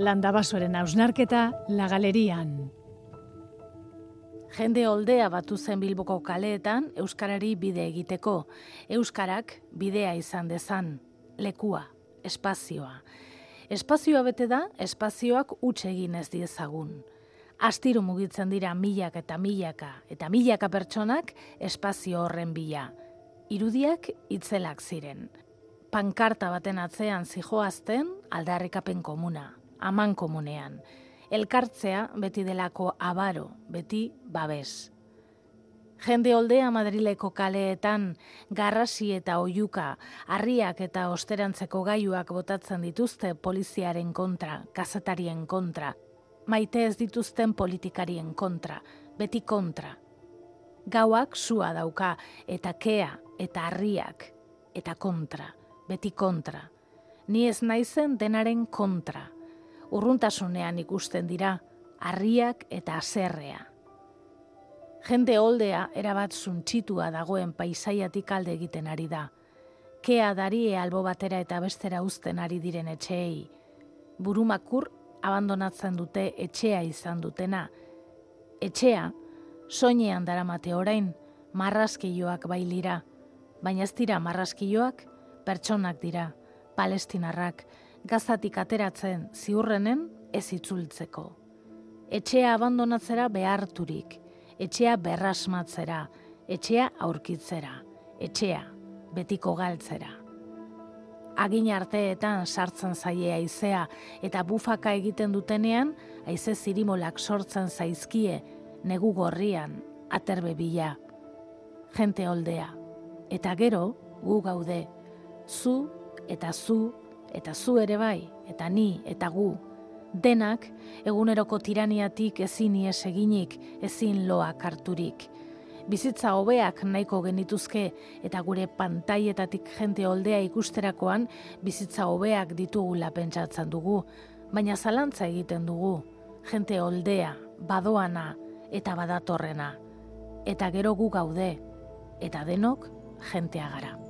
landabasoren ausnarketa la galerian. Jende oldea batu zen Bilboko kaleetan euskarari bide egiteko, euskarak bidea izan dezan, lekua, espazioa. Espazioa bete da, espazioak utxe egin ez diezagun. Astiro mugitzen dira milak eta milaka, eta milaka pertsonak espazio horren bila. Irudiak itzelak ziren. Pankarta baten atzean zijoazten aldarrikapen komuna, aman komunean elkartzea beti delako abaro, beti babes. Jende oldea Madrileko kaleetan, garrasi eta oiuka, harriak eta osterantzeko gaiuak botatzen dituzte poliziaren kontra, kazetarien kontra, maite ez dituzten politikarien kontra, beti kontra. Gauak sua dauka, eta kea, eta harriak, eta kontra, beti kontra. Ni ez naizen denaren kontra urruntasunean ikusten dira, harriak eta azerrea. Jende oldea erabat zuntxitua dagoen paisaiatik alde egiten ari da. Kea darie albo batera eta bestera uzten ari diren etxeei. Burumakur abandonatzen dute etxea izan dutena. Etxea, soinean daramate orain, marraskioak bailira. Baina ez dira marraskioak, pertsonak dira, palestinarrak, gazatik ateratzen ziurrenen ez itzultzeko. Etxea abandonatzera beharturik, etxea berrasmatzera, etxea aurkitzera, etxea betiko galtzera. Agin arteetan sartzen zaie aizea eta bufaka egiten dutenean, aize zirimolak sortzen zaizkie, negu gorrian, aterbe bila. Gente oldea, eta gero gu gaude, zu eta zu eta zu ere bai, eta ni, eta gu, denak eguneroko tiraniatik ezin ies eginik, ezin loa karturik. Bizitza hobeak nahiko genituzke eta gure pantaietatik jente oldea ikusterakoan bizitza hobeak ditugula pentsatzen dugu, baina zalantza egiten dugu, jente oldea, badoana eta badatorrena. Eta gero gu gaude, eta denok jentea gara.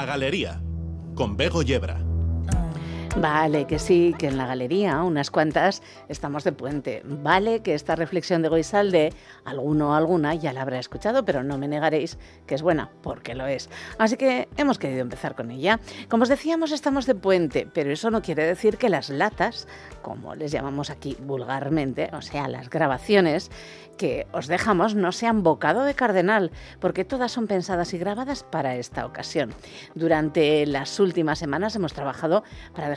La Galería, con Bego Yebra. Vale, que sí, que en la galería, unas cuantas, estamos de puente. Vale, que esta reflexión de Goisalde, alguno o alguna ya la habrá escuchado, pero no me negaréis que es buena, porque lo es. Así que hemos querido empezar con ella. Como os decíamos, estamos de puente, pero eso no quiere decir que las latas, como les llamamos aquí vulgarmente, o sea, las grabaciones, que os dejamos no sean bocado de cardenal, porque todas son pensadas y grabadas para esta ocasión. Durante las últimas semanas hemos trabajado para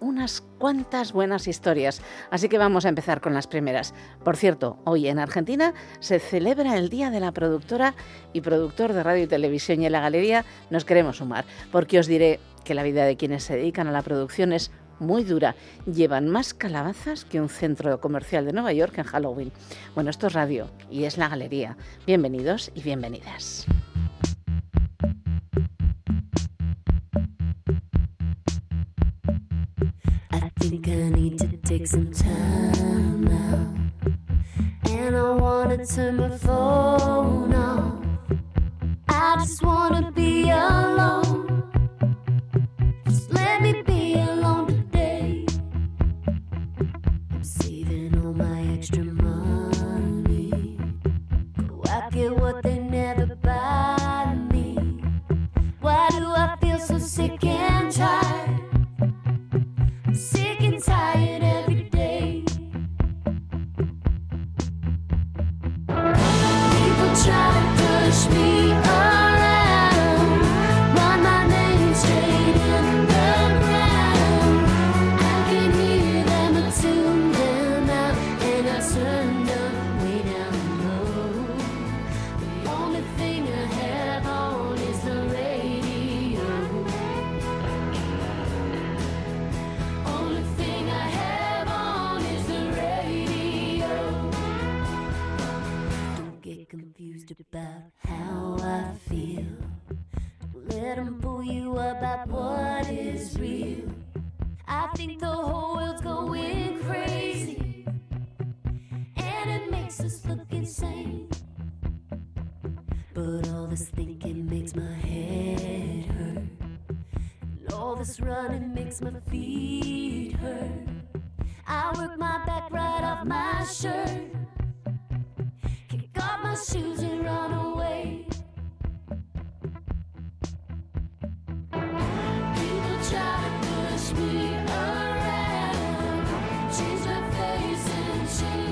unas cuantas buenas historias, así que vamos a empezar con las primeras. Por cierto, hoy en Argentina se celebra el Día de la Productora y productor de radio y televisión y en la galería nos queremos sumar, porque os diré que la vida de quienes se dedican a la producción es muy dura. Llevan más calabazas que un centro comercial de Nueva York en Halloween. Bueno, esto es radio y es la galería. Bienvenidos y bienvenidas. Think I need to take some time now. And I wanna turn my phone off. I just wanna be alone. Just let me be alone. Today. I'm saving all my extra money. Go I get what they never buy me. Why do I feel so sick and tired? Try to push me about how I feel. Let them pull you about what is real. I think the whole world's going crazy, and it makes us look insane. But all this thinking makes my head hurt. And all this running makes my feet hurt. I work my back right off my shirt. My shoes and run away. People try to push me around, change my face and change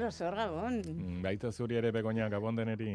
Carlos, hor gabon. Mm, baita zuri ere begonia gabon deneri.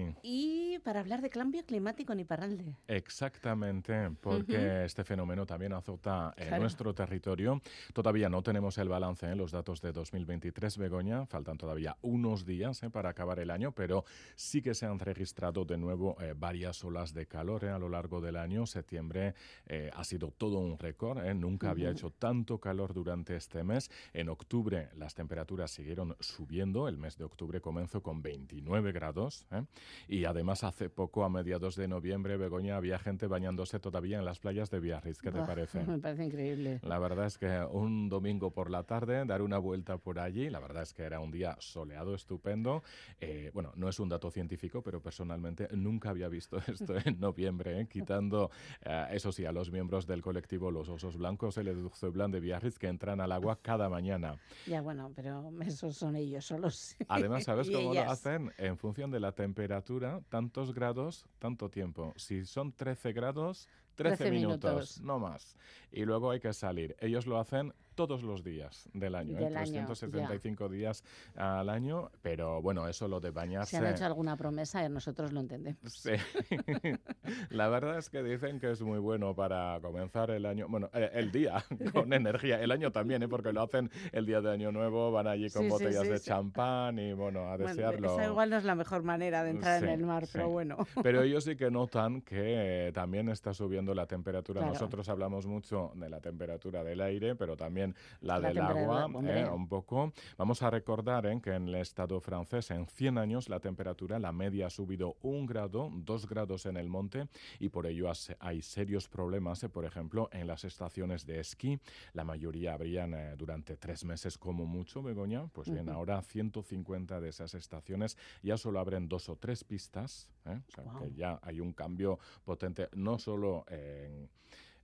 Para hablar de cambio climático en Iparralde. Exactamente, porque este fenómeno también azota en Claro. nuestro territorio. Todavía no tenemos el balance en los datos de 2023, Begoña. Faltan todavía unos días eh, para acabar el año, pero sí que se han registrado de nuevo eh, varias olas de calor eh, a lo largo del año. Septiembre eh, ha sido todo un récord. eh. Nunca había hecho tanto calor durante este mes. En octubre las temperaturas siguieron subiendo. El mes de octubre comenzó con 29 grados. eh. Y además hace poco, a mediados de noviembre, Begoña, había gente bañándose todavía en las playas de Biarritz. ¿Qué te Buah, parece? Me parece increíble. La verdad es que un domingo por la tarde, dar una vuelta por allí, la verdad es que era un día soleado, estupendo. Eh, bueno, no es un dato científico, pero personalmente nunca había visto esto en noviembre, ¿eh? quitando, eh, eso sí, a los miembros del colectivo Los Osos Blancos, el Edurce Blanc de Biarritz, que entran al agua cada mañana. Ya, bueno, pero esos son ellos solos. Además, ¿sabes cómo lo hacen? En función de la temperatura, tantos grados, tanto tiempo. Si son 13 grados, 13, 13 minutos, minutos. no más. Y luego hay que salir. Ellos lo hacen todos los días del año, ¿eh? Del año, 365 días al año, pero bueno, eso lo de bañarse... Si han hecho alguna promesa, eh, nosotros lo entendemos. Sí. la verdad es que dicen que es muy bueno para comenzar el año, bueno, eh, el día con energía, el año también, ¿eh? porque lo hacen el día de Año Nuevo, van allí con Sí, botellas sí, de sí. champán y bueno, a Bueno, desearlo. esa igual no es la mejor manera de entrar en el mar, pero bueno. Pero ellos sí que notan que eh, también está subiendo la temperatura. Claro. Nosotros hablamos mucho de la temperatura del aire, pero también la, La del agua, eh, un poco. Vamos a recordar eh, que en el estado francés, en 100 años, la temperatura, la media ha subido un grado, dos grados en el monte, y por ello has- hay serios problemas, eh, por ejemplo, en las estaciones de esquí. La mayoría habrían eh, durante tres meses como mucho, Begoña. Pues bien, ahora 150 de esas estaciones ya solo abren dos o tres pistas, ¿eh? o sea, que ya hay un cambio potente, no solo en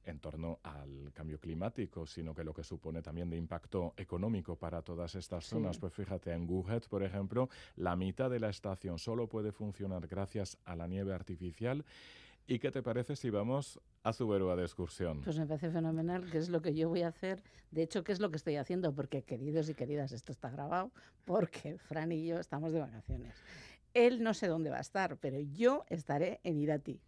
en torno al cambio climático, sino que lo que supone también de impacto económico para todas estas Sí. zonas. Pues fíjate, en Gujet, por ejemplo, la mitad de la estación solo puede funcionar gracias a la nieve artificial. ¿Y qué te parece si vamos a Zuberoa de excursión? Pues me parece fenomenal, que es lo que yo voy a hacer. De hecho, ¿qué es lo que estoy haciendo? Porque, queridos y queridas, esto está grabado, porque Fran y yo estamos de vacaciones. Él no sé dónde va a estar, pero yo estaré en Irati.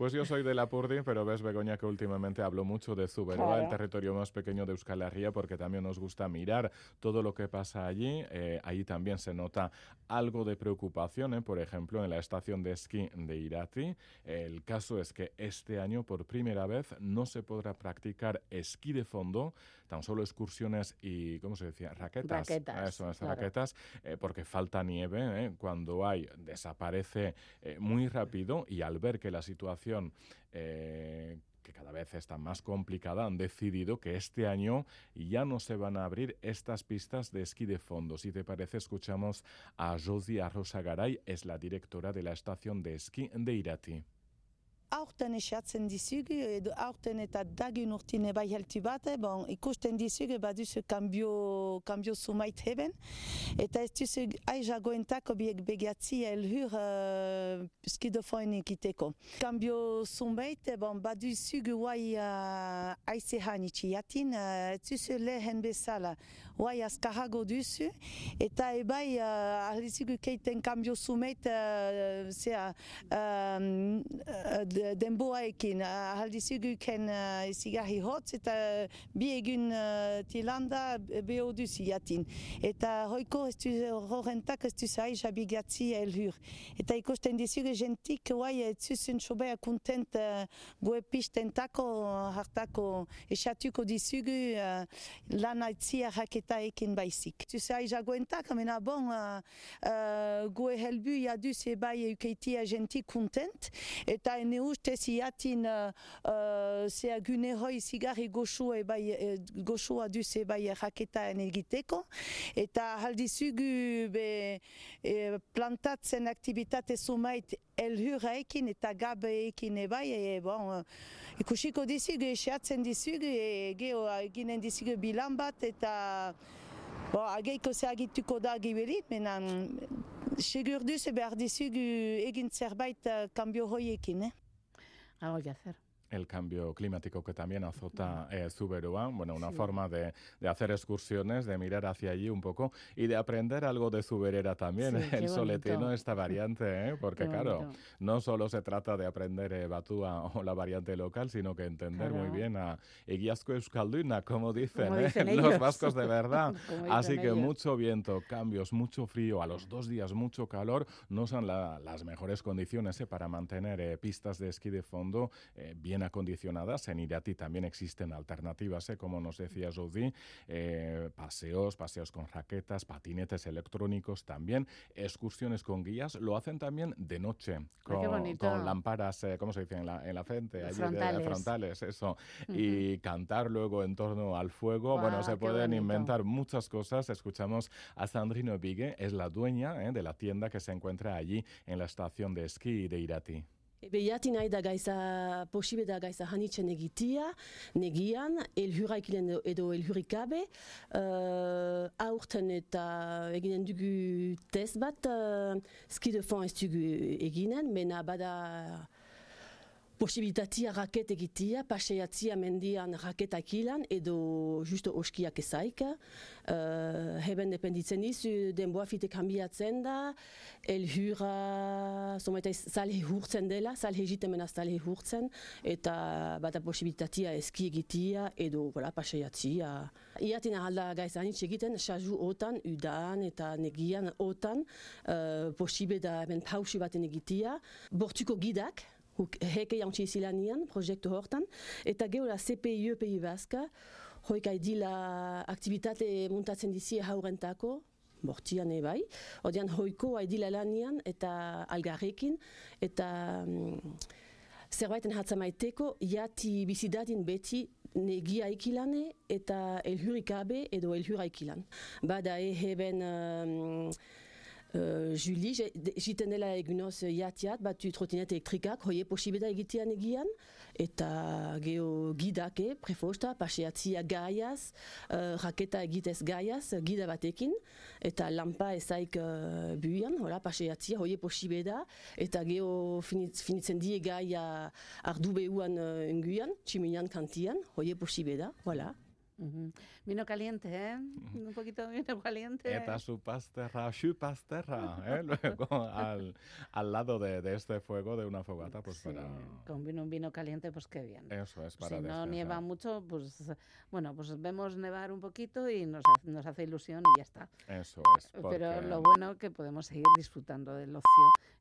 Pues yo soy de Lapurdi, pero ves, Begoña, que últimamente hablo mucho de Zuberoa, Claro. el territorio más pequeño de Euskal Herria, porque también nos gusta mirar todo lo que pasa allí. Eh, ahí también se nota algo de preocupación, ¿eh? por ejemplo, en la estación de esquí de Irati. El caso es que este año, por primera vez, no se podrá practicar esquí de fondo, tan solo excursiones y, ¿cómo se decía? Raquetas. Raquetas, Eso es, claro. raquetas, eh, porque falta nieve. ¿eh? Cuando hay, desaparece eh, muy rápido y al ver que la situación que cada vez está más complicada, han decidido que este año ya no se van a abrir estas pistas de esquí de fondo. Si te parece, escuchamos a Josie Arrosagaray, es la directora de la estación de esquí de Irati. Aurten esatzen dizugu, edo aurten eta dagun urtine bai heltu bat, bon, ikusten dizugu baduzu kambio, kambio sumait heben, eta ez duzu aizagoentako biek begatzi elhur uh, skidofoen ikiteko. Kambio sumait, bon, baduzugu guai uh, aize hanitsi jatin, uh, ez duzu lehen bezala, guai azkarrago duzu, eta ebai uh, ahlizugu keiten kambio sumait, uh, zera, um, uh, de- denboaekin, ahlizugu ken uh, zigarri hotz, eta bi egun uh, tilanda beho duzu jatin. Eta hoiko ez du horrentak ez du zaiz abigatzi elhur. Eta ikusten dizugu gentik guai ez zuzun sobea kontent uh, goe hartako esatuko dizugu uh, lan aitzia raketa eta ekin baizik. Zuzea izagoentak, amena bon, uh, uh, goe helbu iaduz ebai eukeiti agenti kontent, eta ene uste ziatin uh, uh, zea gune hoi zigarri goxua ebai, e, goxua duz ebai raketa enegiteko, eta haldizugu be, e, plantatzen aktivitate sumait elhura ekin eta gabe ekin ebai, e, bon, uh, ikusiko dizugu, esatzen dizugu, e, geho eginen dizugu bilan bat, eta bon, ageiko zeagituko da giberit, menan segur duz behar dizugu egin zerbait uh, kambio hoiekin, eh? Que hacer. El cambio climático que también azota eh, Zuberoa, bueno, una forma de, de hacer excursiones, de mirar hacia allí un poco y de aprender algo de Zuberera también, Sí, el soletino, esta variante, ¿eh? porque claro, no solo se trata de aprender eh, Batúa o la variante local, sino que entender Claro. muy bien a Eguiazco Euskalduna, como dicen, Como ¿eh? dicen los vascos de verdad. Así que ellos. mucho viento, cambios, mucho frío, a los dos días mucho calor, no son la- las mejores condiciones eh, para mantener eh, pistas de esquí de fondo eh, acondicionadas. En Irati también existen alternativas, eh, como nos decía Jody, eh, paseos, paseos con raquetas, patinetes electrónicos también, excursiones con guías, lo hacen también de noche, con, lámparas, eh, ¿cómo se dice? En la, en la frente, allí de- Frontales. eso, y cantar luego en torno al fuego. Bueno, se pueden bonito. inventar muchas cosas. Escuchamos a Sandrino Vigue, es la dueña eh, de la tienda que se encuentra allí en la estación de esquí de Irati. Behiati nahi da gaiza, posibe da gaiza hanitzen egitia, negian, elhuraikilen edo- edo elhurikabe, uh, aurten eta eginen dugu test bat, uh, ski de fond ez dugu eginen, mena bada posibilitatia raket egitia, paseatzia mendian raketak ilan, edo justo oskiak ezaik. Uh, heben dependitzen dizu, denboa fitek hanbiatzen da, elhura, somaita salhe hurtzen dela, salhe jitemena salhe hurtzen, eta bada posibilitatia eski egitia, edo voilà, paseatzia. Iatin ahalda gaiza anitz egiten, saju otan, udan eta negian otan, uh, posibe da hemen pausi baten egitia, bortuko gidak, Huk heke jantzi zilanian, proiektu hortan, eta gehola CPI PI Baska, hoika dila aktivitate muntatzen dizie haurentako, bortian ebai, odian hoiko haidila lanian eta algarrekin, eta mm, zerbaiten hatzamaiteko, jati bizidadin beti negia ikilane eta elhurikabe edo elhura ikilan. Bada e heben um, Uh, Julie, jiten dela egunoz jatiat, batu trotinet elektrikak, hoie posibeda egitean egian, eta geho gidake, prefosta, paseatzia gaiaz, uh, raketa egitez gaiaz, gida batekin, eta lampa ezaik uh, buian, hola, paseatzia, hoie posibeda, eta geho finitz, finitzen die gaia ardu behuan uh, enguian, tximian kantian, hoie posibeda, voilà. Ujú. Vino caliente, ¿eh? Un poquito de vino caliente. Eta su pasterra, su pasterra, ¿eh? luego al, al lado de, de este fuego de una fogata, pues Sí, para... Con vino, un vino caliente, pues qué bien. Eso es, para si no nieva mucho, pues bueno, pues vemos nevar un poquito y nos, nos hace ilusión y ya está. Eso es. Pero porque- lo bueno que podemos seguir disfrutando del ocio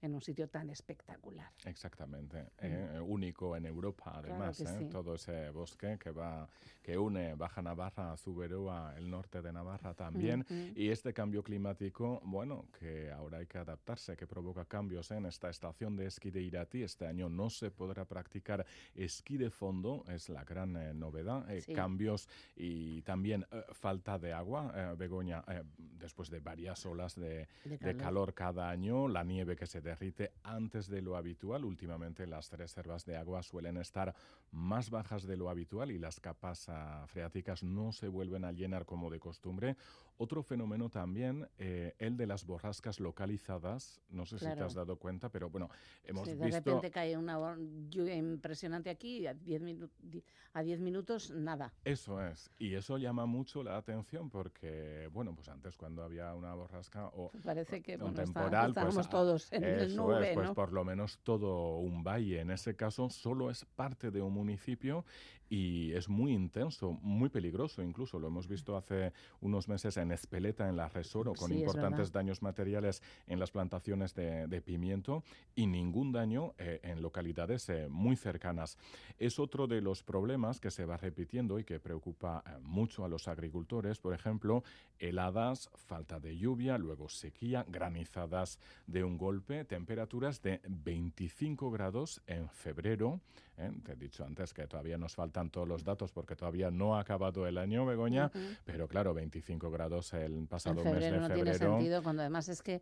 en un sitio tan espectacular. Exactamente, eh, único en Europa además, que eh, sí. todo ese bosque que va, que une Baja Navarra, Zuberoa, el norte de Navarra también. Y este cambio climático, bueno, que ahora hay que adaptarse, que provoca cambios en esta estación de esquí de Irati. Este año no se podrá practicar esquí de fondo, es la gran eh, novedad. Eh, Sí. Cambios y también eh, falta de agua, eh, Begoña, eh, después de varias olas de, De de calor. calor cada año, la nieve que se derrite antes de lo habitual. Últimamente las reservas de agua suelen estar más bajas de lo habitual y las capas ah, freáticas no se vuelven a llenar como de costumbre. Otro fenómeno también, eh, el de las borrascas localizadas. No sé si te Claro. has dado cuenta, pero bueno, hemos Sí, de visto... repente cae una lluvia impresionante aquí y a 10 minu- di- a 10 minutos nada. Eso es, y eso llama mucho la atención porque, bueno, pues antes cuando había una borrasca o Parece que un bueno, está- temporal, estábamos pues, todos en el nube, es, pues ¿no? por lo menos todo un valle. En ese caso solo es parte de un municipio y es muy intenso, muy peligroso incluso. Lo hemos visto hace unos meses en Espeleta, en la Resoro, con Sí, es importantes daños materiales en las plantaciones de, de pimiento y ningún daño eh, en localidades eh, muy cercanas. Es otro de los problemas que se va repitiendo y que preocupa eh, mucho a los agricultores. Por ejemplo, heladas, falta de lluvia, luego sequía, granizadas de un golpe, temperaturas de 25 grados en febrero. ¿eh? Te he dicho antes que todavía nos faltan todos los datos porque todavía no ha acabado el año, Begoña, pero claro, 25 grados el pasado en mes febrero de no febrero. tiene sentido cuando además es que,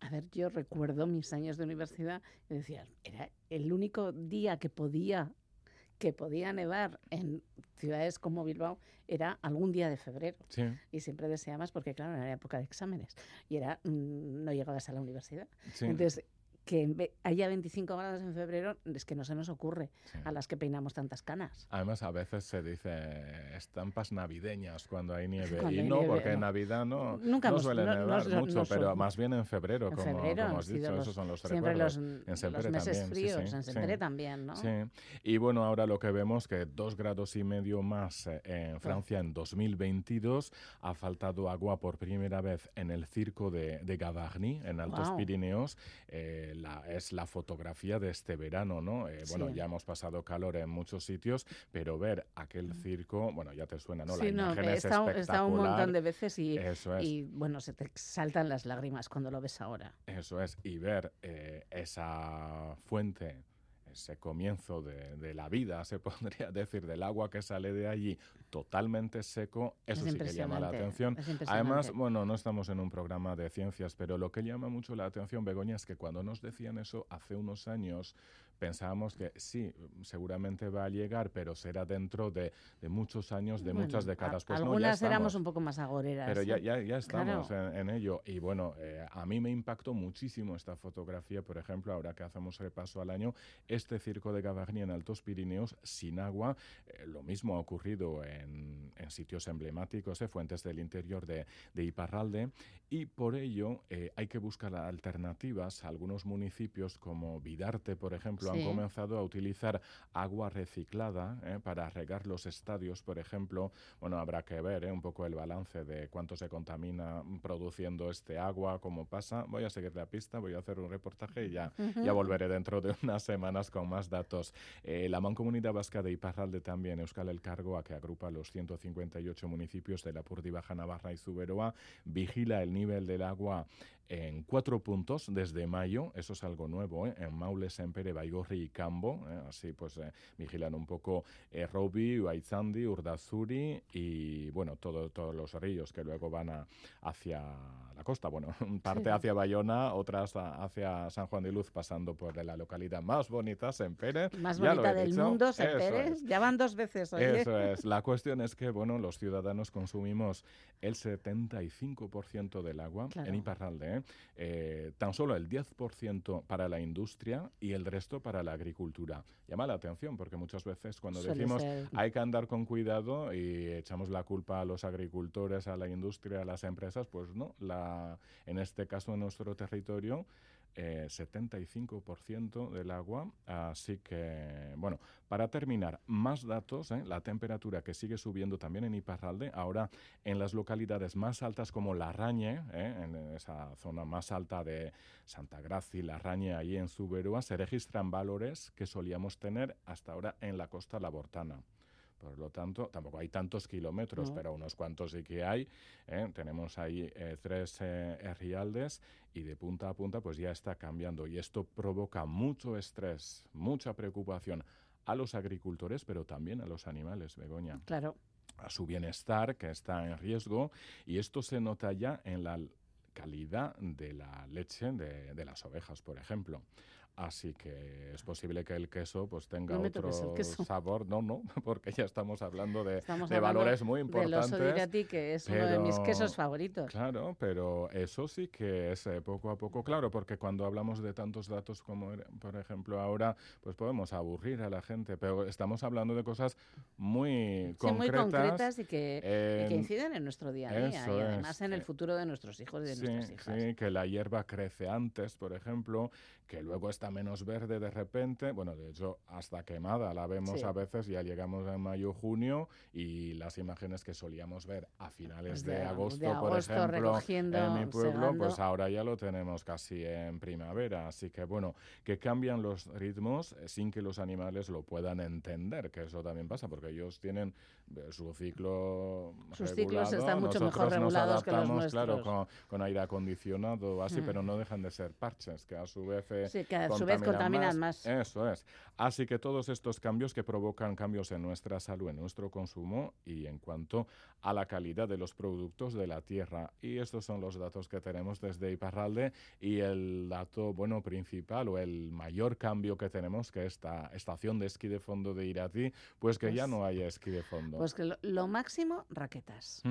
a ver, yo recuerdo mis años de universidad y decía, era el único día que podía que podía nevar en ciudades como Bilbao era algún día de febrero. Sí. Y siempre deseabas porque, claro, era época de exámenes y era mm, no llegabas a la universidad. Sí. Entonces, que en haya 25 grados en febrero es que no se nos ocurre Sí. a las que peinamos tantas canas. Además, a veces se dice estampas navideñas cuando hay nieve. Cuando y hay no, nieve, porque en no. Navidad no, Nunca no hemos- suele no- nevar mucho, pero más bien en febrero, En como, febrero como has dicho. los- Esos son los siempre recuerdos. los, en los Sempere meses también, fríos, sí, en sí. Sempere también, ¿no? Sí, y bueno, ahora lo que vemos que dos grados y medio más eh, en Francia en 2022 ha faltado agua por primera vez en el circo de, de Gavarnie, en Altos Guau. Pirineos. Eh, la, es la fotografía de este verano, ¿no? Eh, Bueno, Sí. ya hemos pasado calor en muchos sitios, pero ver aquel circo, bueno, ya te suena, ¿no? La Sí, no, imagen he es estado, he estado un montón espectacular. de veces y, Eso es. y, bueno, se te saltan las lágrimas cuando lo ves ahora. Eso es, y ver eh, esa fuente, ese comienzo de, de la vida, se podría decir, del agua que sale de allí totalmente seco, eso Es sí que llama la atención. Además, bueno, no estamos en un programa de ciencias, pero lo que llama mucho la atención, Begoña, es que cuando nos decían eso hace unos años, pensábamos que sí, seguramente va a llegar, pero será dentro de, de muchos años, de Bueno, muchas décadas. Pues no, ya algunas éramos un poco más agoreras. Pero ya, ¿eh? ya, ya estamos Claro. en, en ello. Y bueno, eh, a mí me impactó muchísimo esta fotografía, por ejemplo, ahora que hacemos repaso al año, este circo de Gavarnie en Altos Pirineos sin agua. Eh, lo mismo ha ocurrido en, en sitios emblemáticos, eh, fuentes del interior de, de Iparralde. Y por ello eh, hay que buscar alternativas. Algunos municipios como Vidarte, por ejemplo, Sí. han comenzado a utilizar agua reciclada eh, para regar los estadios, por ejemplo. Bueno, habrá que ver eh, un poco el balance de cuánto se contamina produciendo este agua, cómo pasa. Voy a seguir la pista, voy a hacer un reportaje y ya, ya volveré dentro de unas semanas con más datos. La Mancomunidad Vasca de Iparralde también, Euskal El Cargo, a que agrupa los 158 municipios de la Purdi Baja Navarra y Zuberoa, vigila el nivel del agua en cuatro puntos desde mayo, eso es algo nuevo, ¿eh? en Maule, Sempere, Baigorri y Cambo, ¿eh? así pues eh, vigilan un poco eh, Robi, Uaizandi, Urdazuri y bueno, todo- todos los ríos que luego van a- hacia la costa, bueno, parte hacia Bayona, otras a- hacia San Juan de Luz, pasando por la localidad más bonita, Sempere. Más Ya bonita del dicho, mundo, Sempere. Ya van dos veces, oye. Eso es. La cuestión es que, bueno, los ciudadanos consumimos el 75% del agua Claro. en Iparralde. ¿Eh? Eh, tan solo el 10% para la industria y el resto para la agricultura. Llama la atención porque muchas veces cuando Suele decimos ser. hay que andar con cuidado y echamos la culpa a los agricultores, a la industria, a las empresas, pues no. La, en este caso, en nuestro territorio, eh, 75% del agua. Así que, bueno, para terminar, más datos, ¿eh? la temperatura que sigue subiendo también en Iparralde, ahora en las localidades más altas como Larrañe, ¿eh? en esa zona más alta de Santa Gracia, Larrañe, ahí en Zuberoa, se registran valores que solíamos tener hasta ahora en la costa labortana. Por lo tanto, tampoco hay tantos kilómetros, No. pero unos cuantos sí que hay. ¿eh? Tenemos ahí eh, tres eh, herrialdes y de punta a punta pues ya está cambiando. Y esto provoca mucho estrés, mucha preocupación a los agricultores, pero también a los animales, Begoña Claro. a su bienestar que está en riesgo y esto se nota ya en la calidad de la leche de, de las ovejas, por ejemplo. Así que es posible que el queso pues tenga No otro sabor. No, no, porque ya estamos hablando de, Estamos de hablando valores muy Del oso de importantes. Irati, que es uno de mis quesos favoritos. Claro, pero eso sí que es eh, poco a poco claro, porque cuando hablamos de tantos datos como, er- por ejemplo, ahora, pues podemos aburrir a la gente, pero estamos hablando de cosas muy Sí, muy concretas. concretas y que, y que en- inciden en nuestro día a día y además es, en el eh, futuro de nuestros hijos y de Sí, nuestras hijas. sí, que la hierba crece antes, por ejemplo, que luego está menos verde de repente. Bueno, de hecho, hasta quemada la vemos Sí. a veces, ya llegamos en mayo, junio, y las imágenes que solíamos ver a finales Pues de, de- agosto, de por agosto, ejemplo, recogiendo, en mi pueblo, pues segando. ahora ya lo tenemos casi en primavera. Así que, bueno, que cambian los ritmos eh, sin que los animales lo puedan entender, que eso también pasa, porque ellos tienen eh, su ciclo Sus ciclos regulado, están mucho mejor nosotros nos regulados que los adaptamos, claro, nuestros. con, con aire acondicionado o así, Mm. pero no dejan de ser parches, que a su vez eh, Sí, que a su vez contaminan más. Eso es. Así que todos estos cambios que provocan cambios en nuestra salud, en nuestro consumo y en cuanto a la calidad de los productos de la tierra. Y estos son los datos que tenemos desde Iparralde y el dato, bueno, principal o el mayor cambio que tenemos, que esta estación de esquí de fondo de Irati, pues que ya Pues- no hay esquí de fondo. Pues que lo, lo máximo, raquetas.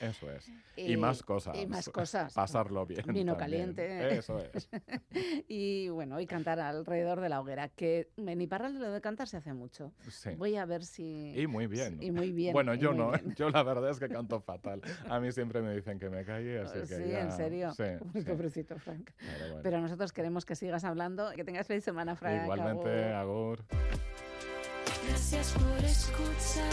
Eso es. Eh, y más cosas. Y más cosas. Pasarlo bien. Vino también. caliente. Eso es. y bueno, y cantar alrededor de la hoguera, que en Iparralde lo de cantar se hace mucho. Sí. Voy a ver si... Y muy bien. Y muy bien. Bueno, yo muy no, bien. yo la verdad es que canto fatal. A mí siempre me dicen que me calle, así que sí, ya- en serio. Sí, Uy, sí. pobrecito, Frank. Pero bueno. Pero nosotros queremos que sigas hablando. Que tengas feliz semana, Frank. Igualmente. Agur. Gracias por escuchar.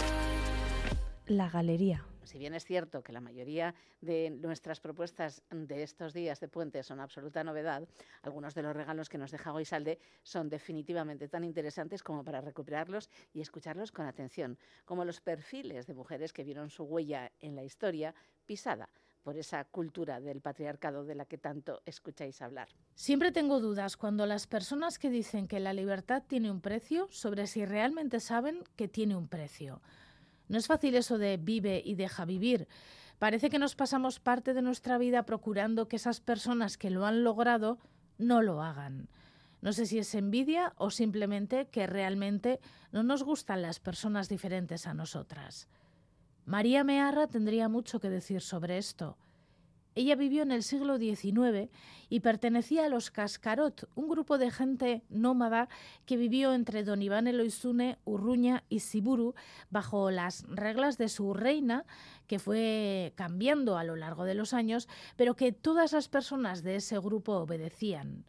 La Galería. Si bien es cierto que la mayoría de nuestras propuestas de estos días de puente son absoluta novedad, algunos de los regalos que nos deja Goisalde son definitivamente tan interesantes como para recuperarlos y escucharlos con atención, como los perfiles de mujeres que vieron su huella en la historia pisada por esa cultura del patriarcado de la que tanto escucháis hablar. Siempre tengo dudas cuando las personas que dicen que la libertad tiene un precio sobre si realmente saben que tiene un precio. No es fácil eso de vive y deja vivir. Parece que nos pasamos parte de nuestra vida procurando que esas personas que lo han logrado no lo hagan. No sé si es envidia o simplemente que realmente no nos gustan las personas diferentes a nosotras. María Mearra tendría mucho que decir sobre esto. Ella vivió en el siglo XIX y pertenecía a los Cascarot, un grupo de gente nómada que vivió entre Don Iván Eloizune, Urruña y Siburu bajo las reglas de su reina, que fue cambiando a lo largo de los años, pero que todas las personas de ese grupo obedecían.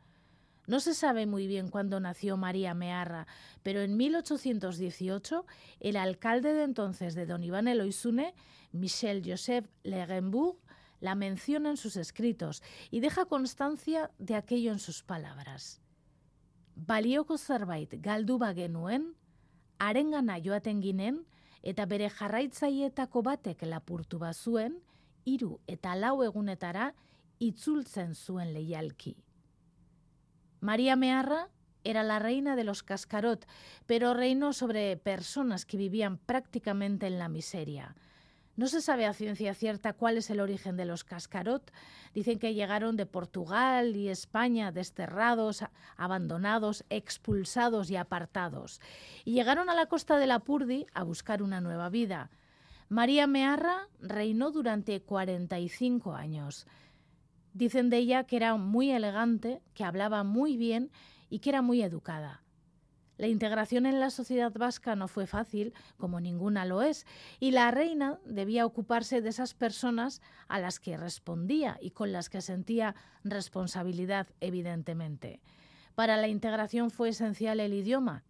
No se sabe muy bien cuándo nació María Mearra, pero en 1818 el alcalde de entonces de Don Iván Eloizune, Michel Joseph Legenbourg, la menciona en sus escritos y deja constancia de aquello en sus palabras. Balioko zerbait galdu bagenuen, harengana joaten ginen, eta bere jarraitzaietako batek lapurtu bazuen, hiru eta lau egunetara itzultzen zuen leialki. María Mearra era la reina de los cascarot, pero reinó sobre personas que vivían prácticamente en la miseria. No se sabe a ciencia cierta cuál es el origen de los cascarot. Dicen que llegaron de Portugal y España desterrados, abandonados, expulsados y apartados. Y llegaron a la costa de la Purdi a buscar una nueva vida. María Mearra reinó durante 45 años. Dicen de ella que era muy elegante, que hablaba muy bien y que era muy educada. La integración en la sociedad vasca no fue fácil, como ninguna lo es, y la reina debía ocuparse de esas personas a las que respondía y con las que sentía responsabilidad, evidentemente. Para la integración fue esencial el idioma.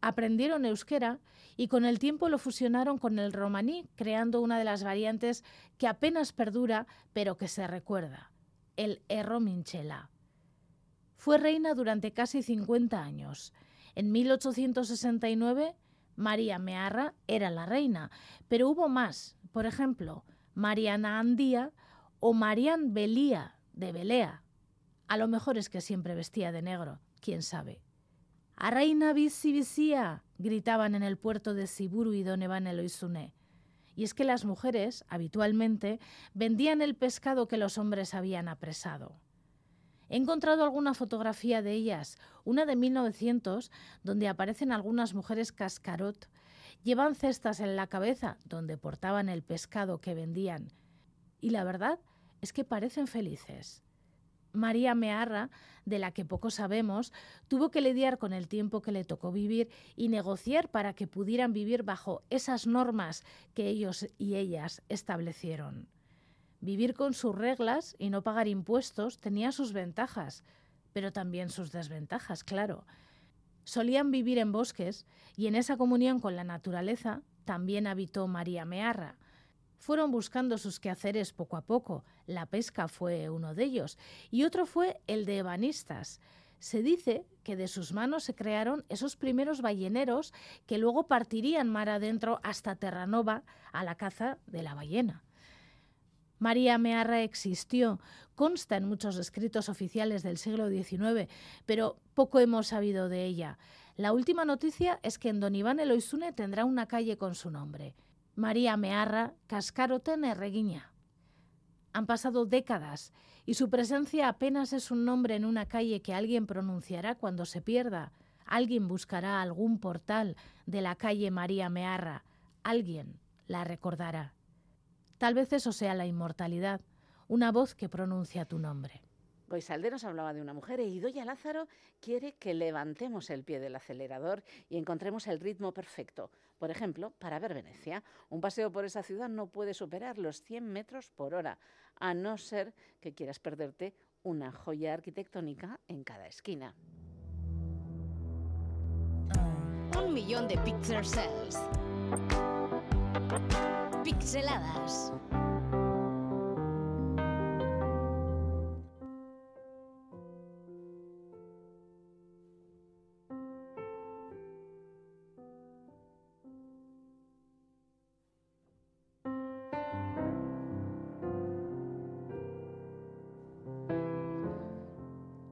Aprendieron euskera y con el tiempo lo fusionaron con el romaní, creando una de las variantes que apenas perdura, pero que se recuerda, el errominchela. Fue reina durante casi 50 años. En 1869, María Mearra era la reina, pero hubo más. Por ejemplo, Mariana Andía o Marian Belía de Belea. A lo mejor es que siempre vestía de negro, quién sabe. A reina bizía, gritaban en el puerto de Siburu y Donevan Eloizune. Y es que las mujeres, habitualmente, vendían el pescado que los hombres habían apresado. He encontrado alguna fotografía de ellas, una de 1900, donde aparecen algunas mujeres cascarot. Llevan cestas en la cabeza donde portaban el pescado que vendían. Y la verdad es que parecen felices. María Mearra, de la que poco sabemos, tuvo que lidiar con el tiempo que le tocó vivir y negociar para que pudieran vivir bajo esas normas que ellos y ellas establecieron. Vivir con sus reglas y no pagar impuestos tenía sus ventajas, pero también sus desventajas, claro. Solían vivir en bosques y en esa comunión con la naturaleza también habitó María Mearra. Fueron buscando sus quehaceres poco a poco. La pesca fue uno de ellos y otro fue el de ebanistas. Se dice que de sus manos se crearon esos primeros balleneros que luego partirían mar adentro hasta Terranova a la caza de la ballena. María Mearra existió, consta en muchos escritos oficiales del siglo XIX, pero poco hemos sabido de ella. La última noticia es que en Don Iván Eloizune tendrá una calle con su nombre. María Mearra Cascaroten Erreguiña. Han pasado décadas y su presencia apenas es un nombre en una calle que alguien pronunciará cuando se pierda. Alguien buscará algún portal de la calle María Mearra. Alguien la recordará. Tal vez eso sea la inmortalidad, una voz que pronuncia tu nombre. Goisalde nos hablaba de una mujer e Idoya Lázaro quiere que levantemos el pie del acelerador y encontremos el ritmo perfecto. Por ejemplo, para ver Venecia, un paseo por esa ciudad no puede superar los 100 metros por hora, a no ser que quieras perderte una joya arquitectónica en cada esquina. Un millón de pixel cells. Pixeladas.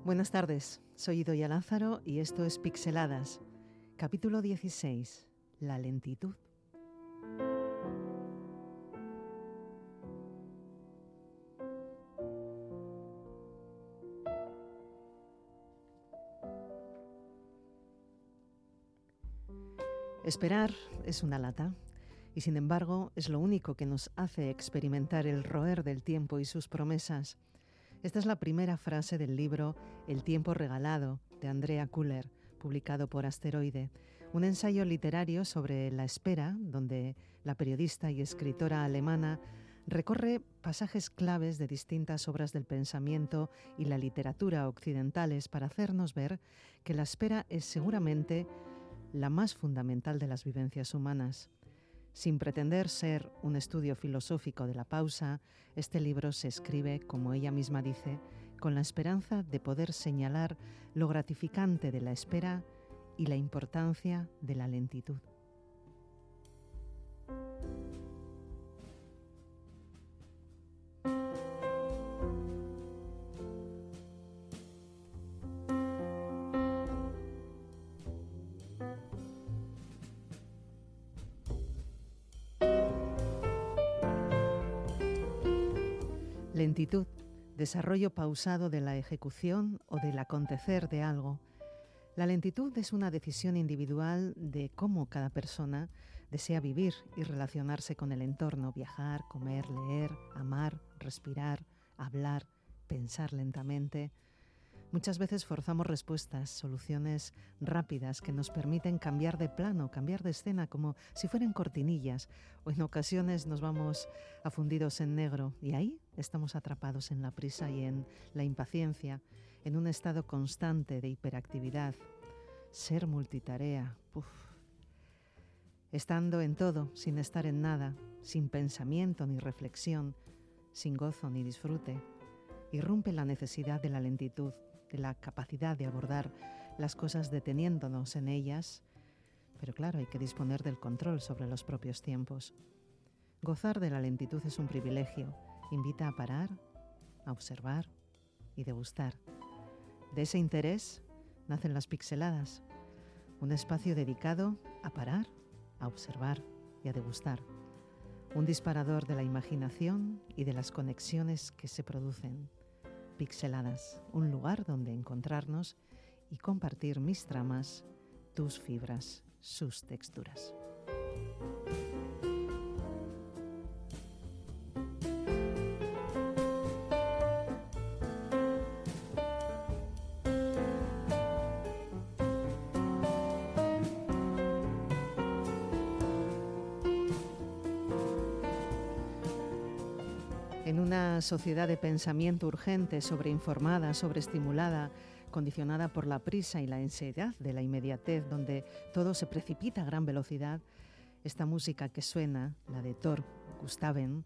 Buenas tardes, soy Idoia Lázaro y esto es Pixeladas, capítulo 16, La lentitud. Esperar es una lata y sin embargo es lo único que nos hace experimentar el roer del tiempo y sus promesas. Esta es la primera frase del libro El tiempo regalado de Andrea Kuller, publicado por Asteroide, un ensayo literario sobre la espera, donde la periodista y escritora alemana recorre pasajes claves de distintas obras del pensamiento y la literatura occidentales para hacernos ver que la espera es seguramente la más fundamental de las vivencias humanas. Sin pretender ser un estudio filosófico de la pausa, este libro se escribe, como ella misma dice, con la esperanza de poder señalar lo gratificante de la espera y la importancia de la lentitud. Desarrollo pausado de la ejecución o del acontecer de algo. La lentitud es una decisión individual de cómo cada persona desea vivir y relacionarse con el entorno, viajar, comer, leer, amar, respirar, hablar, pensar lentamente. Muchas veces forzamos respuestas, soluciones rápidas que nos permiten cambiar de plano, cambiar de escena como si fueran cortinillas, o en ocasiones nos vamos afundidos en negro y ahí estamos atrapados en la prisa y en la impaciencia, en un estado constante de hiperactividad. Ser multitarea, puf. Estando en todo, sin estar en nada, sin pensamiento ni reflexión, sin gozo ni disfrute, irrumpe la necesidad de la lentitud, la capacidad de abordar las cosas deteniéndonos en ellas, pero claro, hay que disponer del control sobre los propios tiempos. Gozar de la lentitud es un privilegio. Invita a parar, a observar y degustar. De ese interés nacen las pixeladas, un espacio dedicado a parar, a observar y a degustar. Un disparador de la imaginación y de las conexiones que se producen. Pixeladas, un lugar donde encontrarnos y compartir mis tramas, tus fibras, sus texturas. Sociedad de pensamiento urgente, sobreinformada, sobreestimulada, condicionada por la prisa y la ansiedad de la inmediatez, donde todo se precipita a gran velocidad, esta música que suena, la de Thor Gustaven,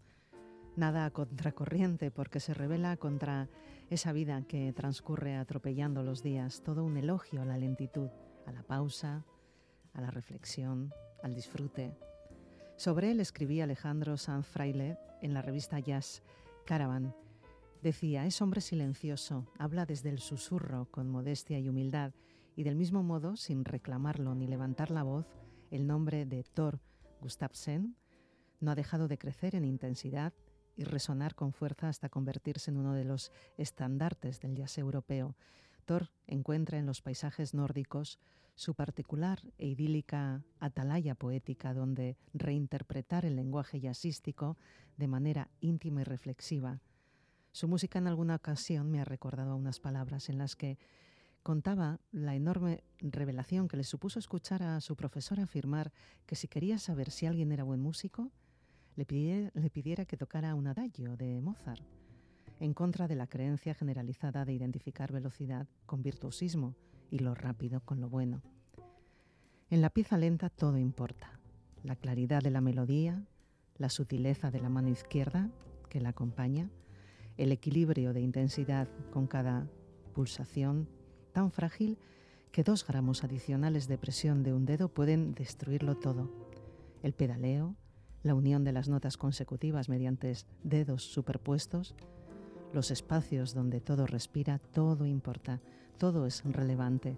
nada a contracorriente porque se revela contra esa vida que transcurre atropellando los días, todo un elogio a la lentitud, a la pausa, a la reflexión, al disfrute. Sobre él escribía Alejandro Sanz Fraile en la revista Jazz Caravan. Decía, es hombre silencioso, habla desde el susurro, con modestia y humildad, y del mismo modo, sin reclamarlo ni levantar la voz, el nombre de Thor Gustafsson no ha dejado de crecer en intensidad y resonar con fuerza hasta convertirse en uno de los estandartes del jazz europeo. Thor encuentra en los paisajes nórdicos su particular e idílica atalaya poética donde reinterpretar el lenguaje jazzístico de manera íntima y reflexiva. Su música en alguna ocasión me ha recordado unas palabras en las que contaba la enorme revelación que le supuso escuchar a su profesor afirmar que si quería saber si alguien era buen músico, le pidiera, le pidiera que tocara un adagio de Mozart, en contra de la creencia generalizada de identificar velocidad con virtuosismo y lo rápido con lo bueno. En la pieza lenta todo importa, la claridad de la melodía, la sutileza de la mano izquierda que la acompaña, el equilibrio de intensidad con cada pulsación tan frágil que dos gramos adicionales de presión de un dedo pueden destruirlo todo. El pedaleo, la unión de las notas consecutivas mediante dedos superpuestos, los espacios donde todo respira, todo importa, todo es relevante,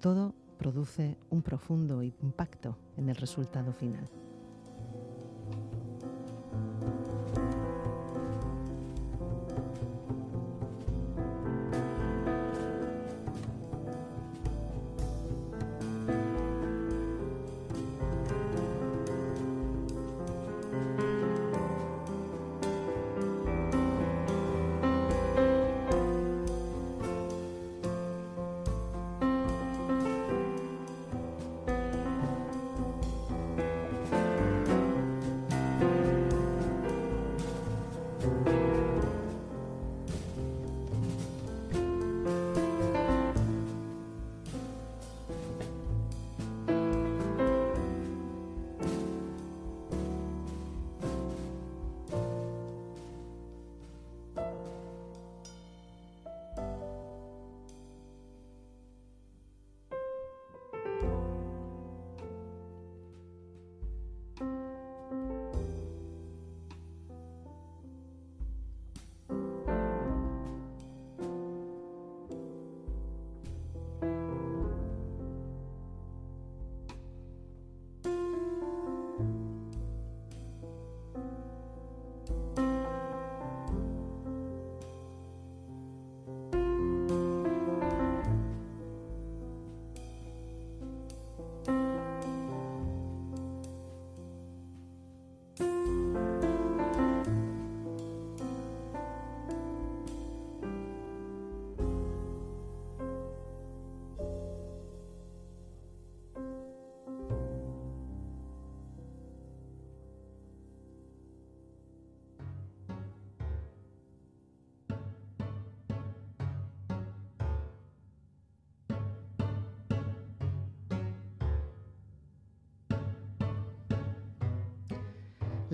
todo produce un profundo impacto en el resultado final.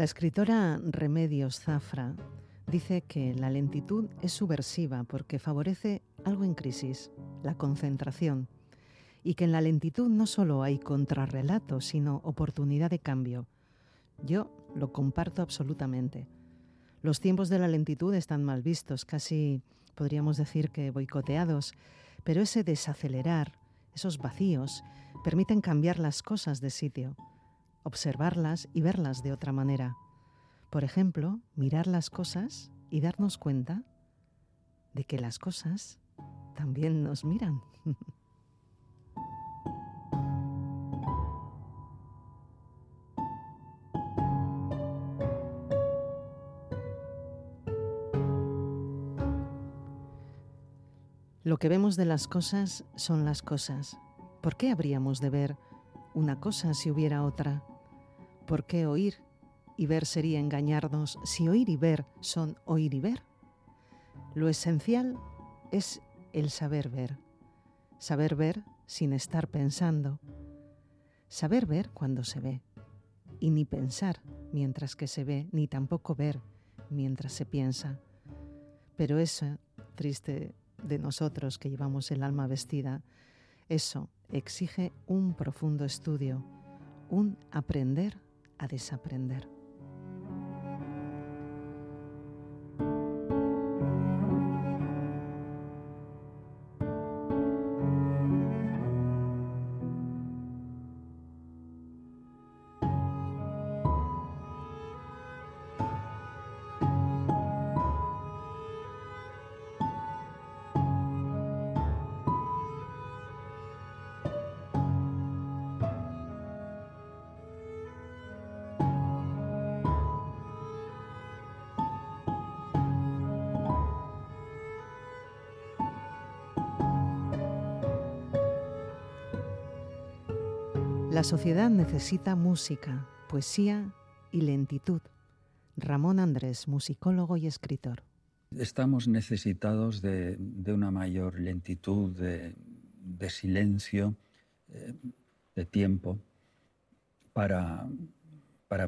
La escritora Remedios Zafra dice que la lentitud es subversiva porque favorece algo en crisis, la concentración, y que en la lentitud no solo hay contrarrelato, sino oportunidad de cambio. Yo lo comparto absolutamente. Los tiempos de la lentitud están mal vistos, casi podríamos decir que boicoteados, pero ese desacelerar, esos vacíos, permiten cambiar las cosas de sitio, observarlas y verlas de otra manera. Por ejemplo, mirar las cosas y darnos cuenta de que las cosas también nos miran. Lo que vemos de las cosas son las cosas. ¿Por qué habríamos de ver una cosa si hubiera otra? ¿Por qué oír y ver sería engañarnos si oír y ver son oír y ver? Lo esencial es el saber ver. Saber ver sin estar pensando. Saber ver cuando se ve. Y ni pensar mientras que se ve, ni tampoco ver mientras se piensa. Pero eso, triste de nosotros que llevamos el alma vestida, eso exige un profundo estudio, un aprender a desaprender. La sociedad necesita música, poesía y lentitud. Ramón Andrés, musicólogo y escritor. Estamos necesitados de, una mayor lentitud, de, silencio, eh, de tiempo, para,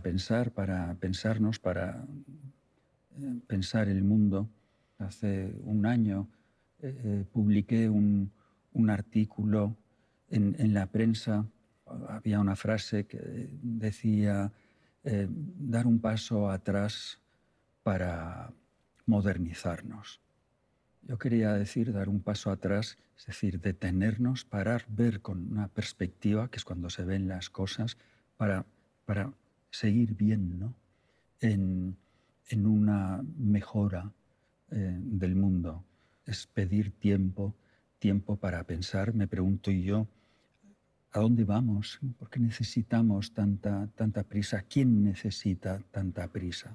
pensar, para pensarnos, para eh, pensar el mundo. Hace un año eh, publiqué un, artículo en la prensa había una frase que decía eh, dar un paso atrás para modernizarnos. Yo quería decir dar un paso atrás, es decir, detenernos, parar, ver con una perspectiva, que es cuando se ven las cosas, para, para seguir bien ¿no? en, en una mejora eh, del mundo. Es pedir tiempo, tiempo para pensar, me pregunto yo, ¿A dónde vamos? ¿Por qué necesitamos tanta, tanta prisa? ¿Quién necesita tanta prisa?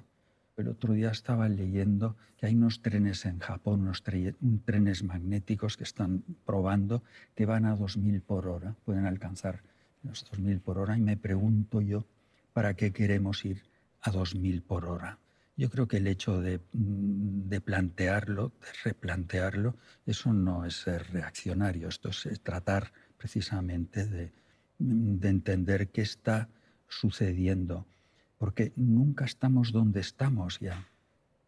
El otro día estaba leyendo que hay unos trenes en Japón, unos tre- un- trenes magnéticos que están probando que van a 2.000 por hora, pueden alcanzar los 2.000 por hora y me pregunto yo, ¿para qué queremos ir a 2.000 por hora? Yo creo que el hecho de, mm, de plantearlo, de replantearlo, eso no es ser reaccionario, esto es tratar precisamente de, de entender qué está sucediendo, porque nunca estamos donde estamos ya.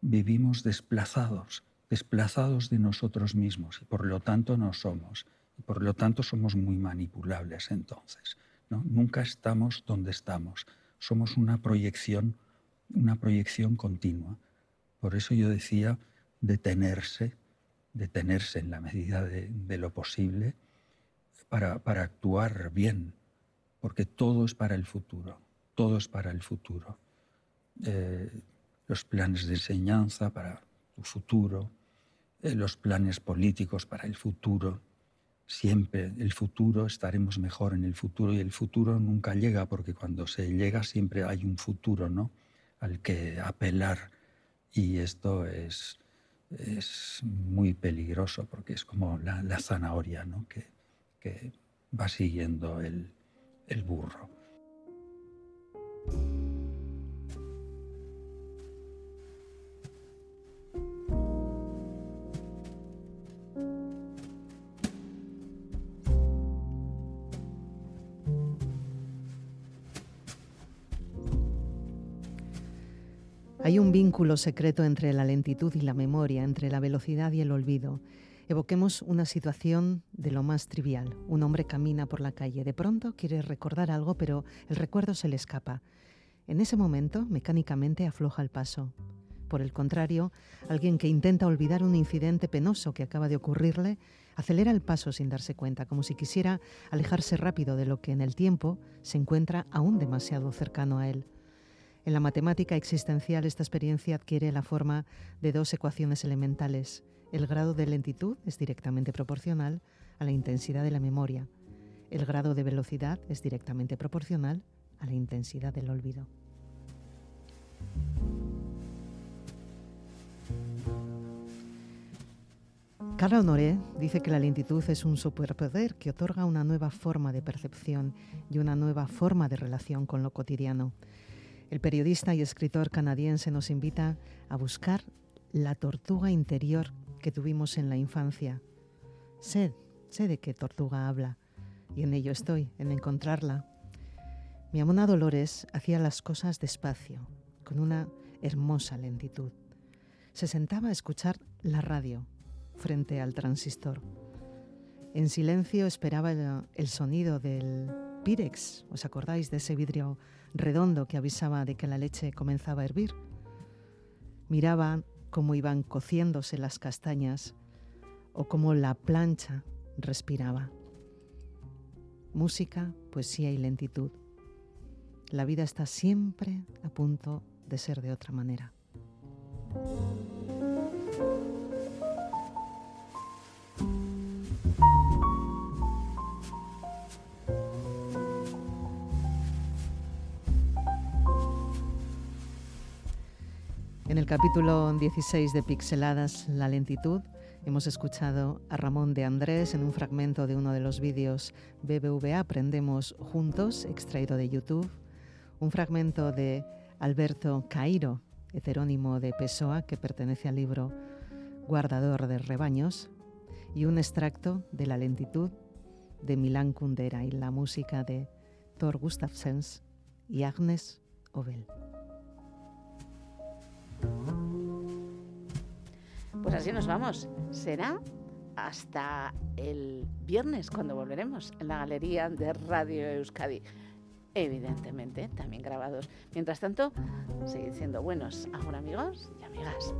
Vivimos desplazados, desplazados de nosotros mismos y por lo tanto no somos. Y por lo tanto somos muy manipulables entonces. Nunca estamos donde estamos. Somos una proyección, una proyección continua. Por eso yo decía detenerse, detenerse en la medida de lo posible para, para actuar bien, porque todo es para el futuro, todo es para el futuro. Eh, los planes de enseñanza para tu futuro, eh, los planes políticos para el futuro. Siempre el futuro, estaremos mejor en el futuro y el futuro nunca llega porque cuando se llega siempre hay un futuro ¿no? al que apelar y esto es, es muy peligroso porque es como la, la zanahoria ¿no? que, que va siguiendo el, burro. Hay un vínculo secreto entre la lentitud y la memoria, entre la velocidad y el olvido. Evoquemos una situación de lo más trivial. Un hombre camina por la calle. De pronto quiere recordar algo, pero el recuerdo se le escapa. En ese momento, mecánicamente afloja el paso. Por el contrario, alguien que intenta olvidar un incidente penoso que acaba de ocurrirle, acelera el paso sin darse cuenta, como si quisiera alejarse rápido de lo que en el tiempo se encuentra aún demasiado cercano a él. En la matemática existencial esta experiencia adquiere la forma de dos ecuaciones elementales. El grado de lentitud es directamente proporcional a la intensidad de la memoria. El grado de velocidad es directamente proporcional a la intensidad del olvido. Carla Honoré dice que la lentitud es un superpoder que otorga una nueva forma de percepción y una nueva forma de relación con lo cotidiano. El periodista y escritor canadiense nos invita a buscar la tortuga interior que tuvimos en la infancia. Sé, sé de qué tortuga habla y en ello estoy, en encontrarla. Mi amona Dolores hacía las cosas despacio, con una hermosa lentitud. Se sentaba a escuchar la radio frente al transistor. En silencio esperaba el, el sonido del Pirex. ¿Os acordáis de ese vidrio redondo que avisaba de que la leche comenzaba a hervir? Miraba cómo iban cociéndose las castañas o cómo la plancha respiraba. Música, poesía y lentitud. La vida está siempre a punto de ser de otra manera. En el capítulo 16 de Pixeladas, La lentitud, hemos escuchado a Ramón de Andrés en un fragmento de uno de los vídeos BBVA Aprendemos Juntos, extraído de YouTube, un fragmento de Alberto Cairo, heterónimo de Pessoa, que pertenece al libro Guardador de Rebaños, y un extracto de La lentitud de Milán Kundera y la música de Thor Gustafsens y Agnes Obel. Pues así nos vamos. Será hasta el viernes cuando volveremos en la galería de Radio Euskadi. Evidentemente, también grabados. Mientras tanto, seguid siendo buenos ahora amigos y amigas.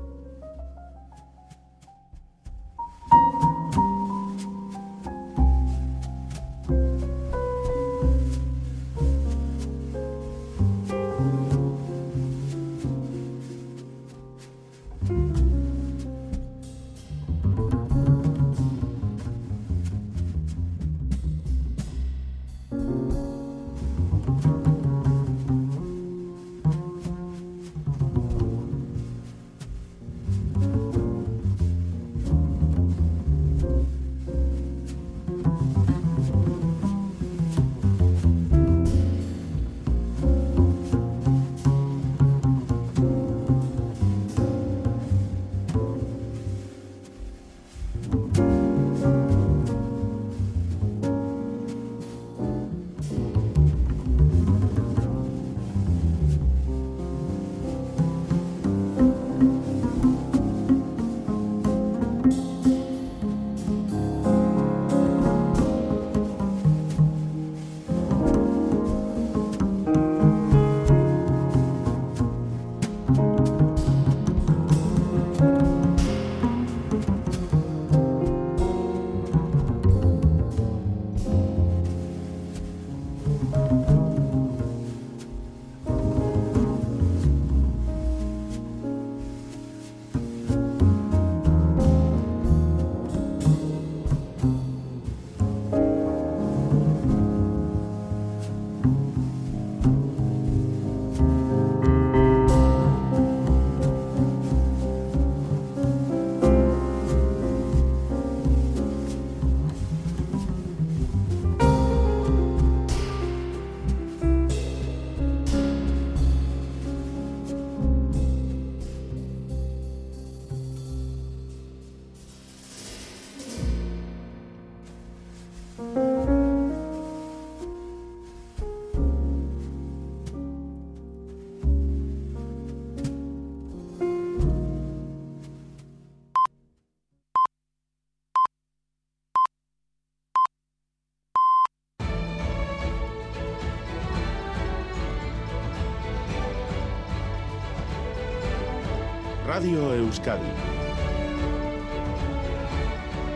Radio Euskadi.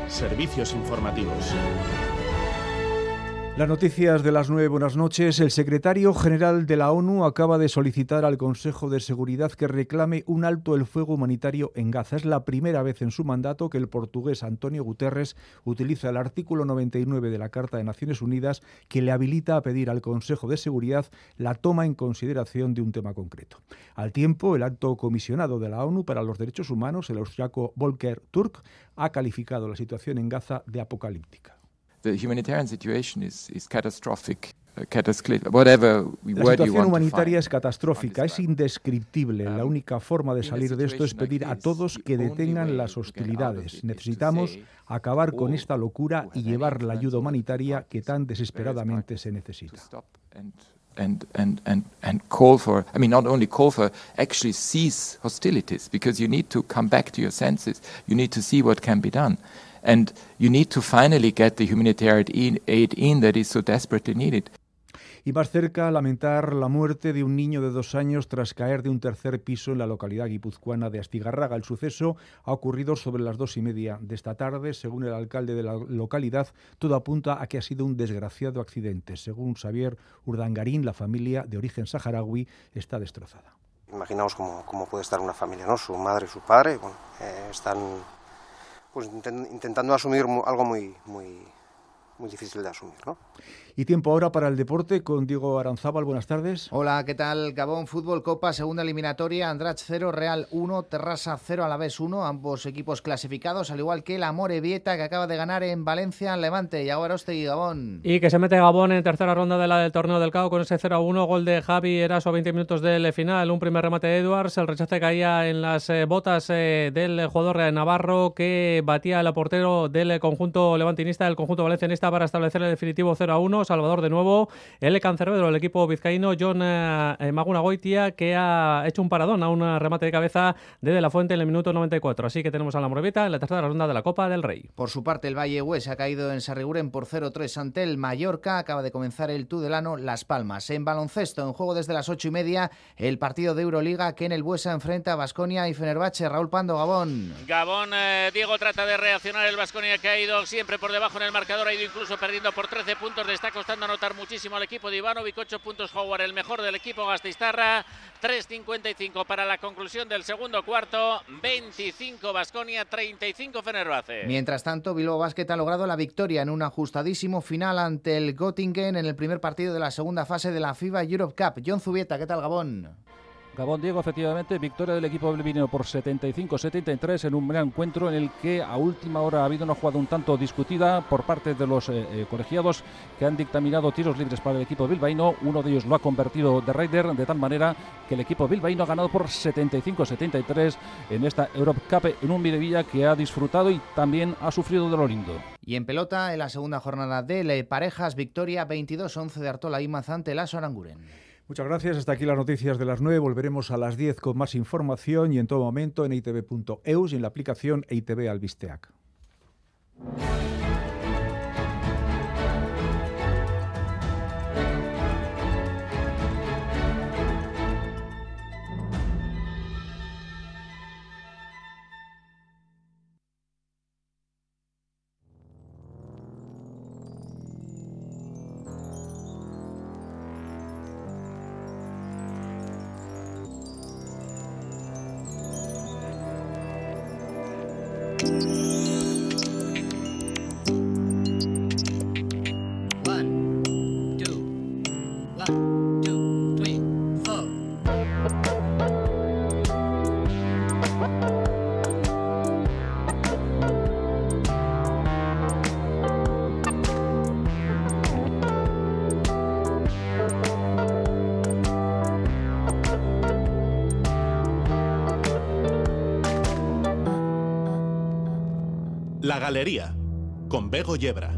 Servicios informativos. Las noticias de las nueve, buenas noches. El secretario general de la ONU acaba de solicitar al Consejo de Seguridad que reclame un alto el fuego humanitario en Gaza. Es la primera vez en su mandato que el portugués Antonio Guterres utiliza el artículo 99 de la Carta de Naciones Unidas que le habilita a pedir al Consejo de Seguridad la toma en consideración de un tema concreto. Al tiempo, el alto comisionado de la ONU para los Derechos Humanos, el austriaco Volker Turk, ha calificado la situación en Gaza de apocalíptica. The humanitarian situation is, is catastrophic, uh, whatever we- La situación want to humanitaria es catastrófica, es indescriptible. La única forma de salir de esto es pedir a todos que detengan las hostilidades. Necesitamos acabar con esta locura y llevar la ayuda humanitaria que tan desesperadamente se necesita. and, and, and, and call for, I mean, not only call for, actually cease hostilities because you need to come back to your senses. You need to see what can be done. And you need to finally get the humanitarian aid in that is so desperately needed. Y más cerca, lamentar la muerte de un niño de dos años tras caer de un tercer piso en la localidad guipuzcoana de Astigarraga. El suceso ha ocurrido sobre las dos y media de esta tarde. Según el alcalde de la localidad, todo apunta a que ha sido un desgraciado accidente. Según Xavier Urdangarín, la familia de origen saharaui está destrozada. Imaginaos cómo, cómo puede estar una familia, ¿no? Su madre y su padre, bueno, eh, están pues inten- intentando asumir algo muy, muy, muy difícil de asumir, ¿no? Y tiempo ahora para el deporte con Diego Aranzábal. Buenas tardes. Hola, ¿qué tal? Gabón Fútbol Copa, segunda eliminatoria, Andrach 0, Real 1, Terrassa 0, Alavés 1, ambos equipos clasificados, al igual que la Morevieta que acaba de ganar en Valencia, Levante, y ahora y Gabón. Y que se mete Gabón en tercera ronda de la del torneo del CAO con ese 0-1, gol de Javi Eraso a 20 minutos del final, un primer remate de Edwards, el rechace caía en las eh, botas eh, del jugador Navarro que batía el portero del conjunto levantinista, del conjunto valencianista para establecer el definitivo 0-1, Salvador de nuevo, el cancerbero, el equipo vizcaíno, John eh, eh, Maguna Goitia que ha hecho un paradón a un remate de cabeza de De La Fuente en el minuto 94, así que tenemos a la Morevieta en la tercera ronda de la Copa del Rey. Por su parte, el Valle Hues ha caído en Sarriguren por 0-3 ante el Mallorca. Acaba de comenzar el Tudelano Las Palmas. En baloncesto, en juego desde las ocho y media, el partido de Euroliga que en el Buesa enfrenta a Basconia y Fenerbahce. Raúl Pando, Gabón. Gabón, eh, Diego trata de reaccionar. El Vasconia que ha ido siempre por debajo en el marcador, ha ido incluso perdiendo por 13 puntos. Está costando anotar muchísimo al equipo de Ivanovic. 8 puntos Howard, el mejor del equipo Gasteiztarra. 3.55 para la conclusión del segundo cuarto. 25 Vasconia, 35 Fenerbahce. Mientras tanto, Bilbao Basket ha logrado la victoria en un ajustadísimo final ante el Göttingen en el primer partido de la segunda fase de la FIBA Europe Cup. John Zubieta, ¿qué tal Gabón? Gabón Diego, efectivamente, victoria del equipo bilbineo por 75-73 en un gran encuentro en el que a última hora ha habido una jugada un tanto discutida por parte de los eh, eh, colegiados que han dictaminado tiros libres para el equipo bilbaíno. Uno de ellos lo ha convertido de Raider, de tal manera que el equipo bilbaíno ha ganado por 75-73 en esta Europe Cup en un Mirevilla que ha disfrutado y también ha sufrido de lo lindo. Y en pelota, en la segunda jornada de Parejas, victoria 22-11 de Artola Imaz ante la Soranguren. Muchas gracias. Hasta aquí las noticias de las 9. Volveremos a las 10 con más información y en todo momento en itv.eus y en la aplicación ITV Albisteac. La Galería, con Bego Yebra.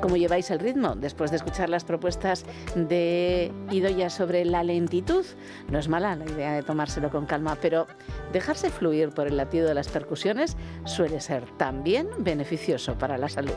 ¿Cómo lleváis el ritmo después de escuchar las propuestas de Idoya sobre la lentitud? No es mala la idea de tomárselo con calma, pero dejarse fluir por el latido de las percusiones suele ser también beneficioso para la salud.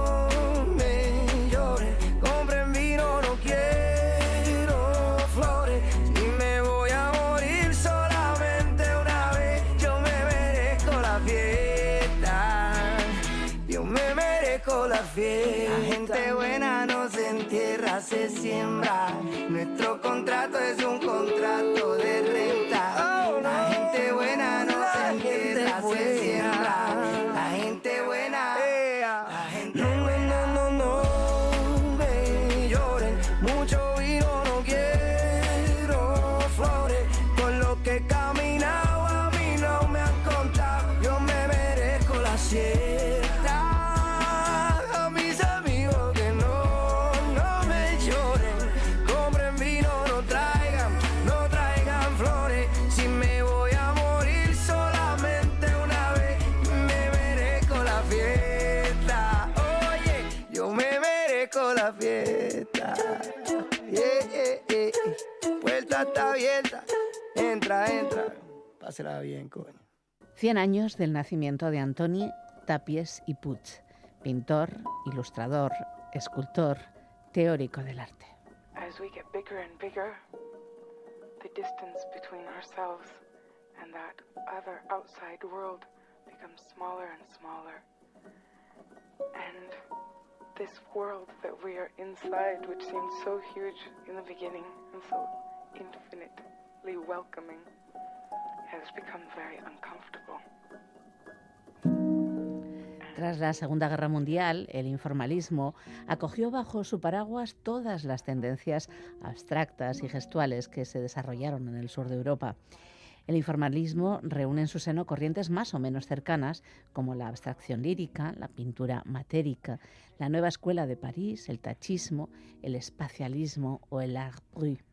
la fiesta. La gente buena no se entierra, se siembra. Nuestro contrato es un contrato de Pásela bien, coño. 100 años del nacimiento de Antoni Tapies y Puig, pintor, ilustrador, escultor, teórico del arte. As we get bigger and bigger, the distance between ourselves and that other outside world becomes smaller and smaller. And this world that we are inside, which seemed so huge in the beginning and so infinitely welcoming, Tras la Segunda Guerra Mundial, el informalismo acogió bajo su paraguas todas las tendencias abstractas y gestuales que se desarrollaron en el sur de Europa. El informalismo reúne en su seno corrientes más o menos cercanas, como la abstracción lírica, la pintura matérica, la nueva escuela de París, el tachismo, el espacialismo o el art brut.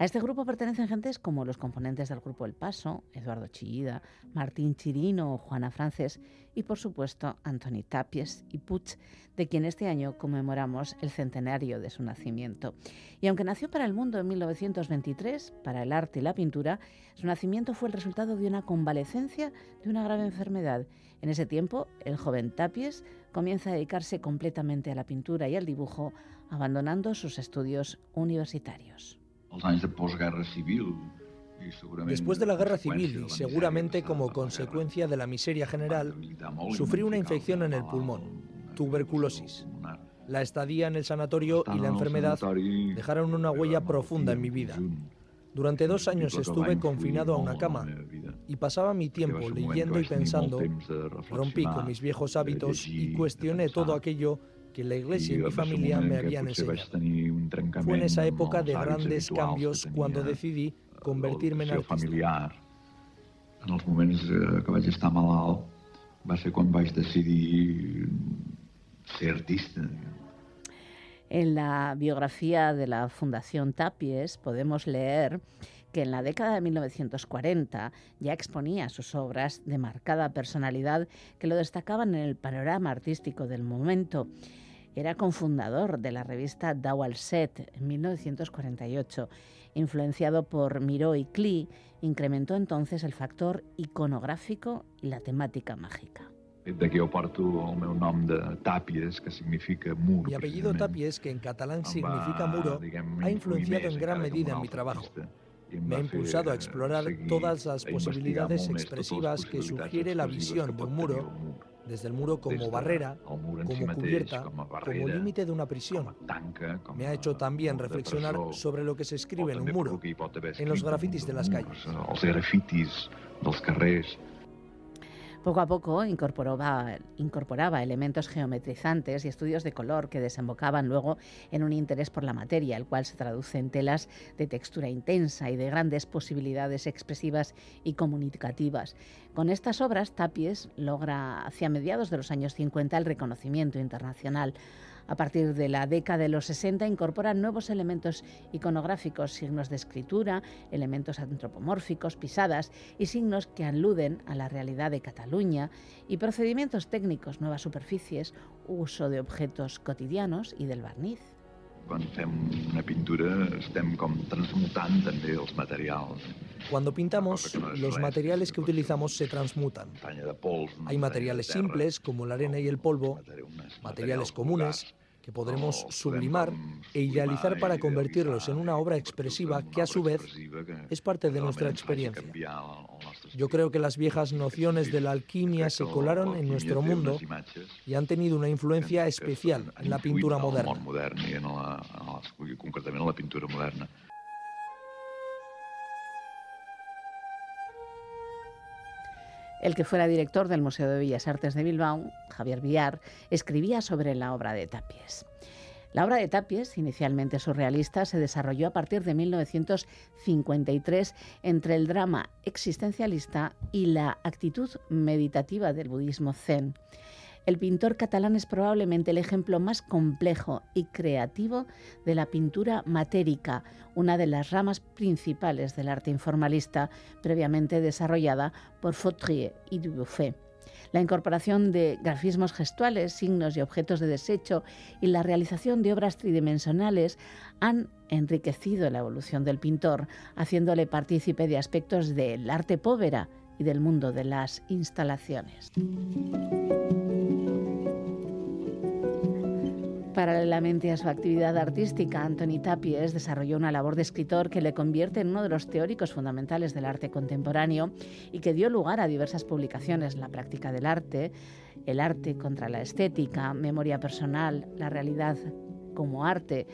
A este grupo pertenecen gentes como los componentes del grupo El Paso, Eduardo Chillida, Martín Chirino Juana Frances y, por supuesto, Antoni Tapies y Puig, de quien este año conmemoramos el centenario de su nacimiento. Y aunque nació para el mundo en 1923, para el arte y la pintura, su nacimiento fue el resultado de una convalecencia de una grave enfermedad. En ese tiempo, el joven Tapies comienza a dedicarse completamente a la pintura y al dibujo, abandonando sus estudios universitarios. Después de la guerra civil y seguramente como consecuencia de la miseria general, sufrí una infección en el pulmón, tuberculosis. La estadía en el sanatorio y la enfermedad dejaron una huella profunda en mi vida. Durante dos años estuve confinado a una cama y pasaba mi tiempo leyendo y pensando. Rompí con mis viejos hábitos y cuestioné todo aquello que la iglesia y mi familia me habían enseñado. Fue en esa época de grandes cambios cuando decidí convertirme en artista. familiar. En els moments eh, que vaig estar malalt va ser quan vaig decidir ser artista. En la biografía de la Fundación Tapies podemos leer que en la década de 1940 ya exponía sus obras de marcada personalidad que lo destacaban en el panorama artístico del momento. Era cofundador de la revista Dau al Set en 1948. Influenciado por Miró y Klee, incrementó entonces el factor iconográfico y la temática mágica. El fet de que jo porto el meu nom de Tàpies, que significa mur. Mi apellido Tapies, que en catalán significa muro, ha influenciado en gran medida en mi trabajo. Me ha impulsado a explorar todas las posibilidades expresivas que sugiere la visión de un muro, desde el muro como barrera, como cubierta, como límite de una prisión. Me ha hecho también reflexionar sobre lo que se escribe en un muro, en los grafitis de las calles. Poco a poco incorporaba, elementos geometrizantes y estudios de color que desembocaban luego en un interés por la materia, el cual se traduce en telas de textura intensa y de grandes posibilidades expresivas y comunicativas. Con estas obras, Tapies logra hacia mediados de los años 50 el reconocimiento internacional. A partir de la década de los 60 incorpora nuevos elementos iconográficos, signos de escritura, elementos antropomórficos, pisadas y signos que aluden a la realidad de Cataluña y procedimientos técnicos, nuevas superficies, uso de objetos cotidianos y del barniz. Quan fem una pintura estem com transmutant també els materials. Cuando pintamos, los materiales que utilizamos se transmutan. Hay materiales simples, como la arena y el polvo, materiales comunes, que podremos sublimar e idealizar para convertirlos en una obra expresiva que a su vez es parte de nuestra experiencia. Yo creo que las viejas nociones de la alquimia se colaron en nuestro mundo y han tenido una influencia especial en la pintura moderna. El que fuera director del Museo de Bellas Artes de Bilbao, Javier Villar, escribía sobre la obra de Tapies. La obra de Tapies, inicialmente surrealista, se desarrolló a partir de 1953 entre el drama existencialista y la actitud meditativa del budismo zen. El pintor catalán es probablemente el ejemplo más complejo y creativo de la pintura matérica, una de las ramas principales del arte informalista, previamente desarrollada por Fautrier y Dubuffet. La incorporación de grafismos gestuales, signos y objetos de desecho y la realización de obras tridimensionales han enriquecido la evolución del pintor, haciéndole partícipe de aspectos del arte povera y del mundo de las instalaciones. Paralelamente a su actividad artística, Antoni Tapies desarrolló una labor de escritor que le convierte en uno de los teóricos fundamentales del arte contemporáneo y que dio lugar a diversas publicaciones, La práctica del arte, El arte contra la estética, Memoria personal, La realidad como arte,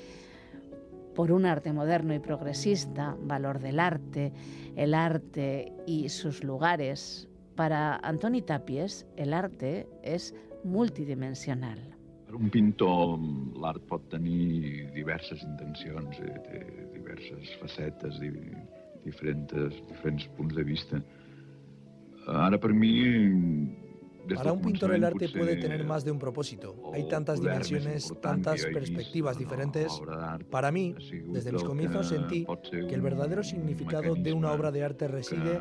por un arte moderno y progresista, Valor del arte, El arte y sus lugares. Para Antoni Tapies, el arte es multidimensional. Un pintor, l'art pot tenir diverses intencions, eh, té diverses facetes, di, diferents, diferents punts de vista. Ara, per mi, des Para un pintor el arte puede tener más de un propósito. Hay tantas dimensiones, tantas perspectivas en diferentes. Para mí, desde mis comienzos sentí que el verdadero significado de una obra de arte reside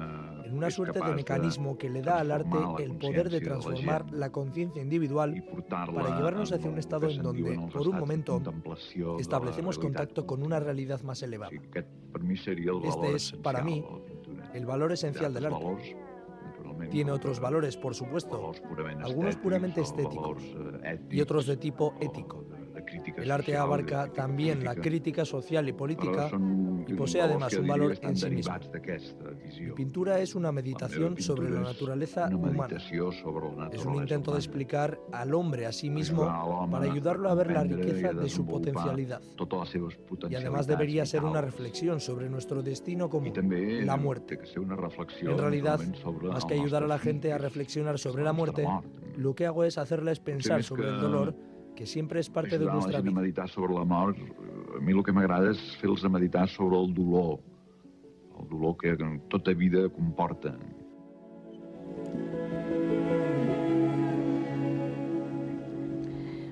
una suerte de mecanismo que le da al arte el poder de transformar la conciencia individual para llevarnos hacia un estado en donde, por un momento, establecemos contacto con una realidad más elevada. Este es, para mí, el valor esencial del arte. Tiene otros valores, por supuesto, algunos puramente estéticos eh, y otros de tipo ético. El arte abarca también la crítica social y política y posee además un valor en sí mismo. Mi pintura es una meditación sobre la naturaleza humana. Es un intento de explicar al hombre a sí mismo para ayudarlo a ver la riqueza de su potencialidad. Y además debería ser una reflexión sobre nuestro destino común, la muerte. En realidad, más que ayudar a la gente a reflexionar sobre la muerte, lo que hago es hacerles pensar sobre el dolor que siempre es parte de nuestra gent a vida. meditar sobre la mort, a mi el que m'agrada és fer-los a meditar sobre el dolor, el dolor que tota vida comporta.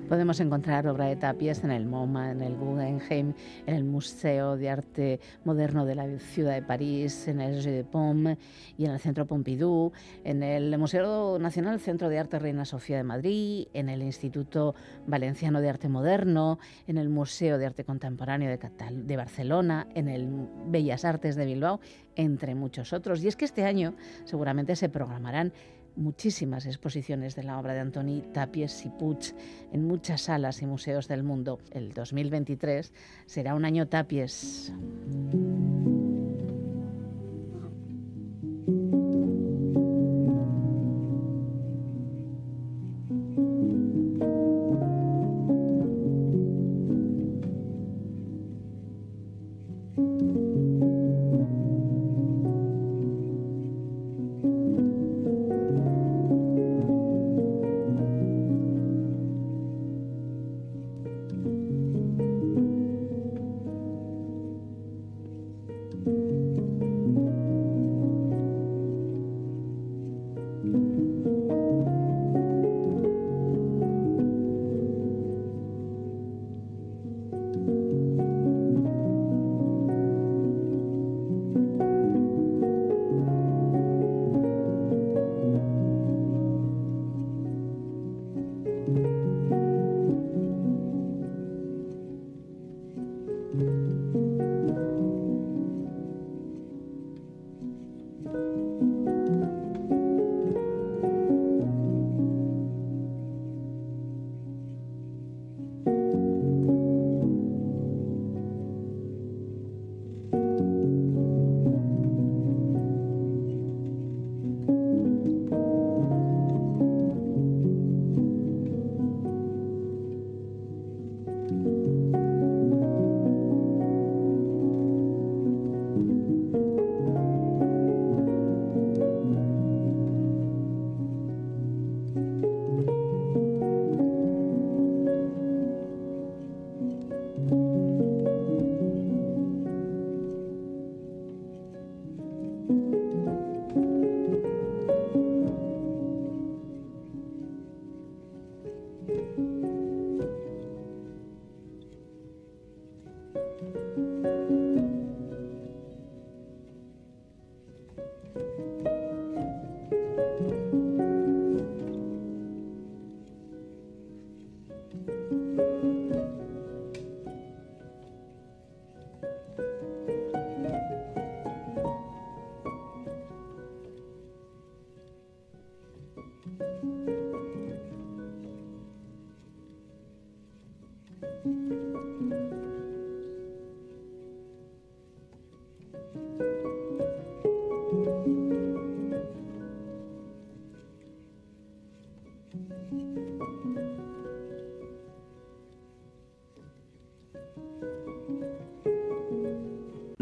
Podemos encontrar obra de Tapies en el MoMA, en el Guggenheim, en el Museo de Arte Moderno de la Ciudad de París, en el Jeu de Paume y en el Centro Pompidou, en el Museo Nacional Centro de Arte Reina Sofía de Madrid, en el Instituto Valenciano de Arte Moderno, en el Museo de Arte Contemporáneo de, de Barcelona, en el Bellas Artes de Bilbao, entre muchos otros. Y es que este año seguramente se programarán muchísimas exposiciones de la obra de Antoni Tapies y Puig en muchas salas y museos del mundo. El 2023 será un año Tapies.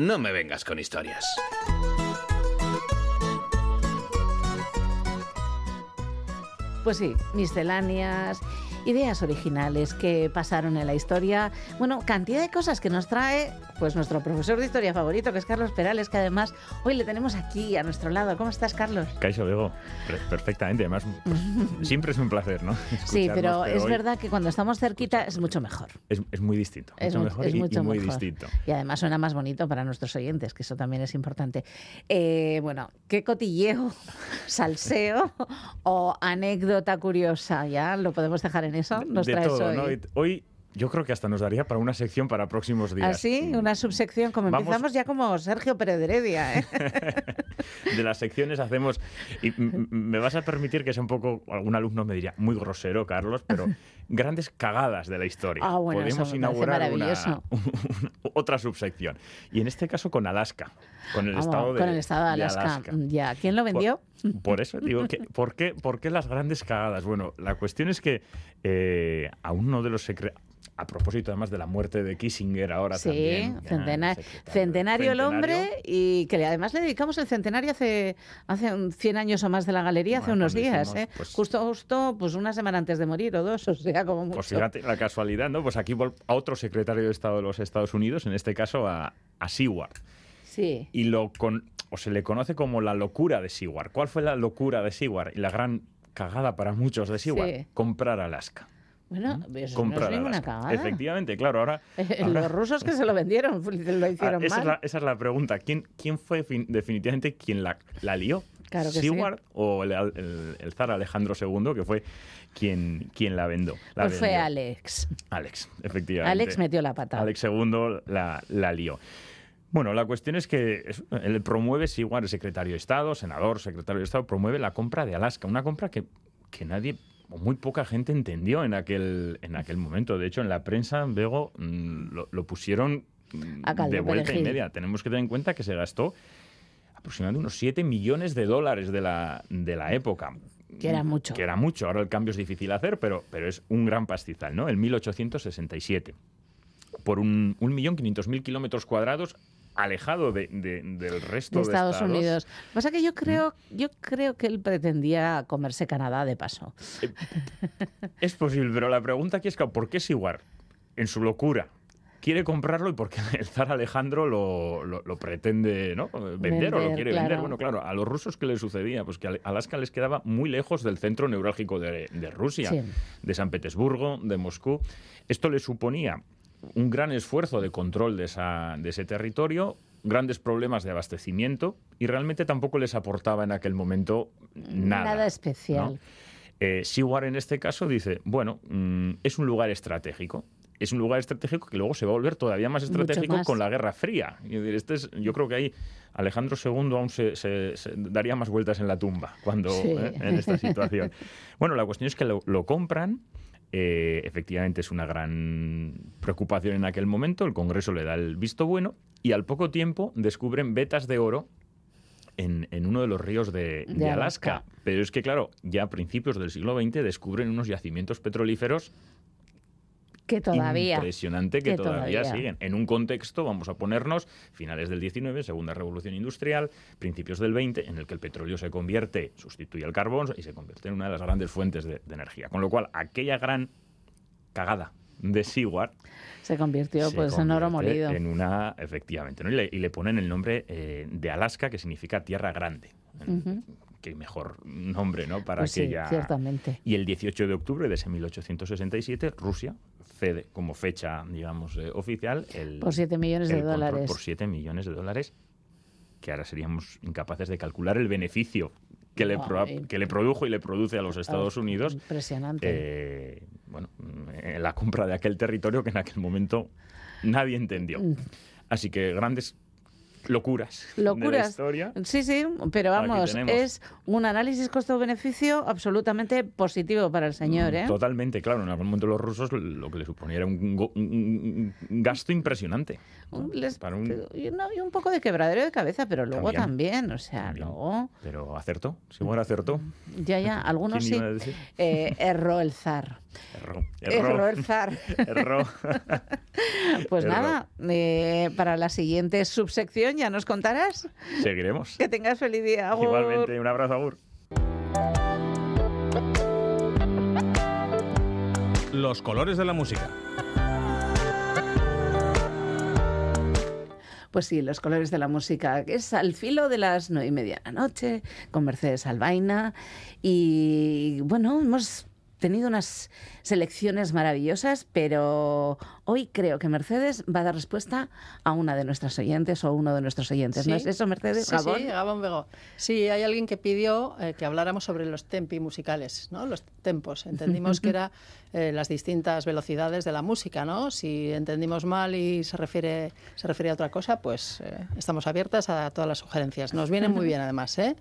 No me vengas con historias. Pues sí, misceláneas, ideas originales que pasaron en la historia. Bueno, cantidad de cosas que nos trae pues nuestro profesor de historia favorito, que es Carlos Perales, que además hoy le tenemos aquí a nuestro lado. ¿Cómo estás, Carlos? Caixo Bego, per- perfectamente. Además, pues, siempre es un placer, ¿no? Sí, pero es hoy verdad que cuando estamos cerquita es mucho mejor. Es, es muy distinto. Es, mucho mu- mejor es y, muy mejor. distinto. Y además suena más bonito para nuestros oyentes, que eso también es importante. Eh, bueno, ¿qué cotilleo, salseo o anécdota curiosa? ¿Ya lo podemos dejar en eso? Nos de traes todo, hoy. ¿no? Y Hoy yo creo que hasta nos daría para una sección para próximos días. Así, una subsección, como Vamos- empezamos ya como Sergio Pérez de Heredia, ¿eh? De las secciones hacemos... Y me vas a permitir que sea un poco... Algún alumno me diría, muy grosero, Carlos, pero grandes cagadas de la historia. Ah, bueno, eso Podemos parece inaugurar una, maravilloso. una- otra subsección. Y en este caso con Alaska. Con el Vamos, estado de, con el estado de Alaska. Ya, ¿quién lo vendió? Por eso digo que, ¿por qué, por qué las grandes cagadas? Bueno, la cuestión es que eh, a uno de los secre- a propósito además de la muerte de Kissinger ahora Sí, también. centena- centenario el hombre y que además le dedicamos el centenario hace, hace un 100 años o más de la galería, hace unos días, hicimos, ¿eh? pues- justo, justo pues una semana antes de morir o dos, o sea, como mucho. Pues fíjate la casualidad, ¿no? Pues aquí a otro secretario de Estado de los Estados Unidos, en este caso a, a Seward. Sí. Y lo con, o se le conoce como la locura de Seward. ¿Cuál fue la locura de Seward? Y la gran cagada para muchos de Seward. Sí. Comprar Alaska. Bueno, eso Comprar no es ninguna cagada. Efectivamente, claro. Ahora, ahora- Los rusos que se lo vendieron, lo Ah, hicieron esa, mal. es la, esa es la pregunta. ¿Quién, quién fue fin- definitivamente quien la, la lió? Claro que sí. ¿Seward o el, el- el zar Alejandro II, que fue quien, quien la vendó? La Pues fue vendió? Alex. Alex, efectivamente. Alex metió la pata. Alex II la, la lió. Bueno, la cuestión es que él promueve, Seward, el secretario de Estado, senador, secretario de Estado, promueve la compra de Alaska, una compra que, que nadie muy poca gente entendió en aquel, en aquel momento. De hecho, en la prensa, Bego, mm, lo, lo pusieron mm, de vuelta y media. Tenemos que tener en cuenta que se gastó aproximadamente unos 7 millones de dólares de la, de la época. Que era mucho. Que era mucho. Ahora el cambio es difícil hacer, pero, pero es un gran pastizal, ¿no? En 1867. Por un, un millón quinientos mil kilómetros cuadrados alejado de- de- del resto de de Estados Unidos. Lo que pasa que yo creo, yo creo que él pretendía comerse Canadá de paso. Es posible, pero la pregunta aquí es, claro, ¿por qué Seward, en su locura, quiere comprarlo y por qué el zar Alejandro lo, lo- lo pretende ¿no? vender, o lo quiere claro. vender? Bueno, claro, a los rusos, ¿qué les sucedía? Pues que Al- Alaska les quedaba muy lejos del centro neurálgico de, de Rusia, Sí. de San Petersburgo, de Moscú. Esto le suponía un gran esfuerzo de control de, esa- de ese territorio, grandes problemas de abastecimiento y realmente tampoco les aportaba en aquel momento nada. Nada especial. ¿no? Eh, Seward en este caso dice, bueno, mm, es un lugar estratégico. Es un lugar estratégico que luego se va a volver todavía más estratégico más. con la Guerra Fría. Este es- yo creo que ahí Alejandro II aún se, se- se daría más vueltas en la tumba cuando Sí. ¿eh? en esta situación. Bueno, la cuestión es que lo, lo compran. Eh, efectivamente es una gran preocupación en aquel momento. El Congreso le da el visto bueno y al poco tiempo descubren vetas de oro en, en uno de los ríos de, De de Alaska. Alaska. Pero es que, claro, ya a principios del siglo XX descubren unos yacimientos petrolíferos Que todavía. impresionante que, que todavía, todavía. siguen. En un contexto, vamos a ponernos, finales del 19, segunda revolución industrial, principios del 20, en el que el petróleo se convierte, sustituye el carbón y se convierte en una de las grandes fuentes de, de energía. Con lo cual, aquella gran cagada de Seward Se convirtió se pues en oro molido. En una, efectivamente, ¿no? y, le, y le ponen el nombre eh, de Alaska, que significa tierra grande. Ujú. Qué mejor nombre, ¿no? Para Pues sí, aquella. ciertamente. Y el 18 de octubre de ese 1867, Rusia cede como fecha, digamos, eh, oficial el. Por 7 millones de el dólares. Por 7 millones de dólares, que ahora seríamos incapaces de calcular el beneficio que, le, que le produjo y le produce a los Estados Unidos. Impresionante. eh, bueno, en la compra de aquel territorio que en aquel momento nadie entendió. Mm. Así que grandes locuras, de la Locuras. historia. Sí, sí, pero vamos, es un análisis costo-beneficio absolutamente positivo para el señor, ¿eh? Totalmente, claro. En algún momento los rusos lo que le suponía era un, go- un- un gasto impresionante. Un- les- Para un- y, no, y un poco de quebradero de cabeza, pero luego También. también, o sea, luego, Pero acertó, Seymour acertó. ya, ya, algunos ¿Quién sí. Eh, erró el zar. Erró. Erró el zar. Erró. Pues Erró. nada, eh, para la siguiente subsección ya nos contarás. Seguiremos. Que tengas feliz día. Agur. Igualmente, un abrazo, Agur. Los colores de la música. Pues sí, los colores de la música, que es al filo de las nueve y media de la noche, con Mercedes Albaina. Y bueno, hemos tenido unas selecciones maravillosas, pero hoy creo que Mercedes va a dar respuesta a una de nuestras oyentes o uno de nuestros oyentes. ¿No Sí. es eso, Mercedes? Sí, Gabón? sí, Gabón Bego. Sí, hay alguien que pidió eh, que habláramos sobre los tempi musicales, ¿no? Los tempos. Entendimos que era eh, las distintas velocidades de la música, ¿no? Si entendimos mal y se refiere, se refiere a otra cosa, pues eh, estamos abiertas a todas las sugerencias. Nos vienen muy bien, además, ¿eh?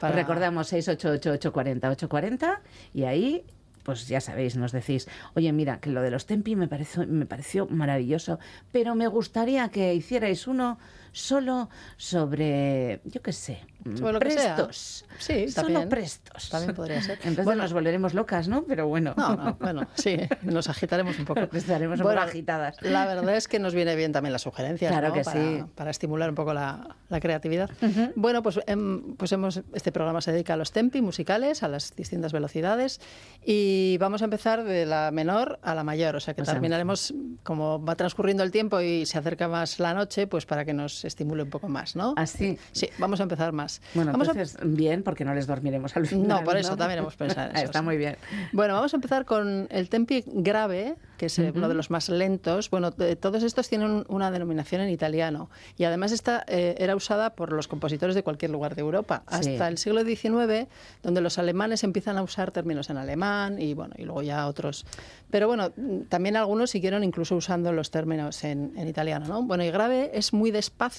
Para- Recordamos 688-840-840 y ahí, pues ya sabéis, nos decís, oye, mira, que lo de los tempi me pareció, me pareció maravilloso, pero me gustaría que hicierais uno solo sobre, yo qué sé, Sobre lo que sea. prestos. Sí, solo también. prestos. También podría ser. Entonces Bueno, nos volveremos locas, ¿no? Pero bueno. No, no, bueno, sí, nos agitaremos un poco. Estaremos un poco agitadas. La verdad es que nos viene bien también las sugerencias, Claro ¿no? que para, sí. para estimular un poco la, la creatividad. Bueno, pues, em, pues hemos, este programa se dedica a los tempi musicales, a las distintas velocidades, y vamos a empezar de la menor a la mayor, o sea que O sea, terminaremos, como va transcurriendo el tiempo y se acerca más la noche, pues para que nos estimule un poco más, ¿no? Así. Sí, vamos a empezar más. Bueno, Vamos a- entonces, bien, porque no les dormiremos al final. no, por eso también hemos pensado en eso. Está muy bien. Bueno, vamos a empezar con el tempi grave, que es eh, Ujú. uno de los más lentos. Bueno, t- todos estos tienen un- una denominación en italiano y además esta eh, era usada por los compositores de cualquier lugar de Europa. Sí. Hasta el siglo XIX, donde los alemanes empiezan a usar términos en alemán y bueno, y luego ya otros. Pero bueno, mm, también algunos siguieron incluso usando los términos en, en italiano, ¿no? Bueno, y grave es muy despacio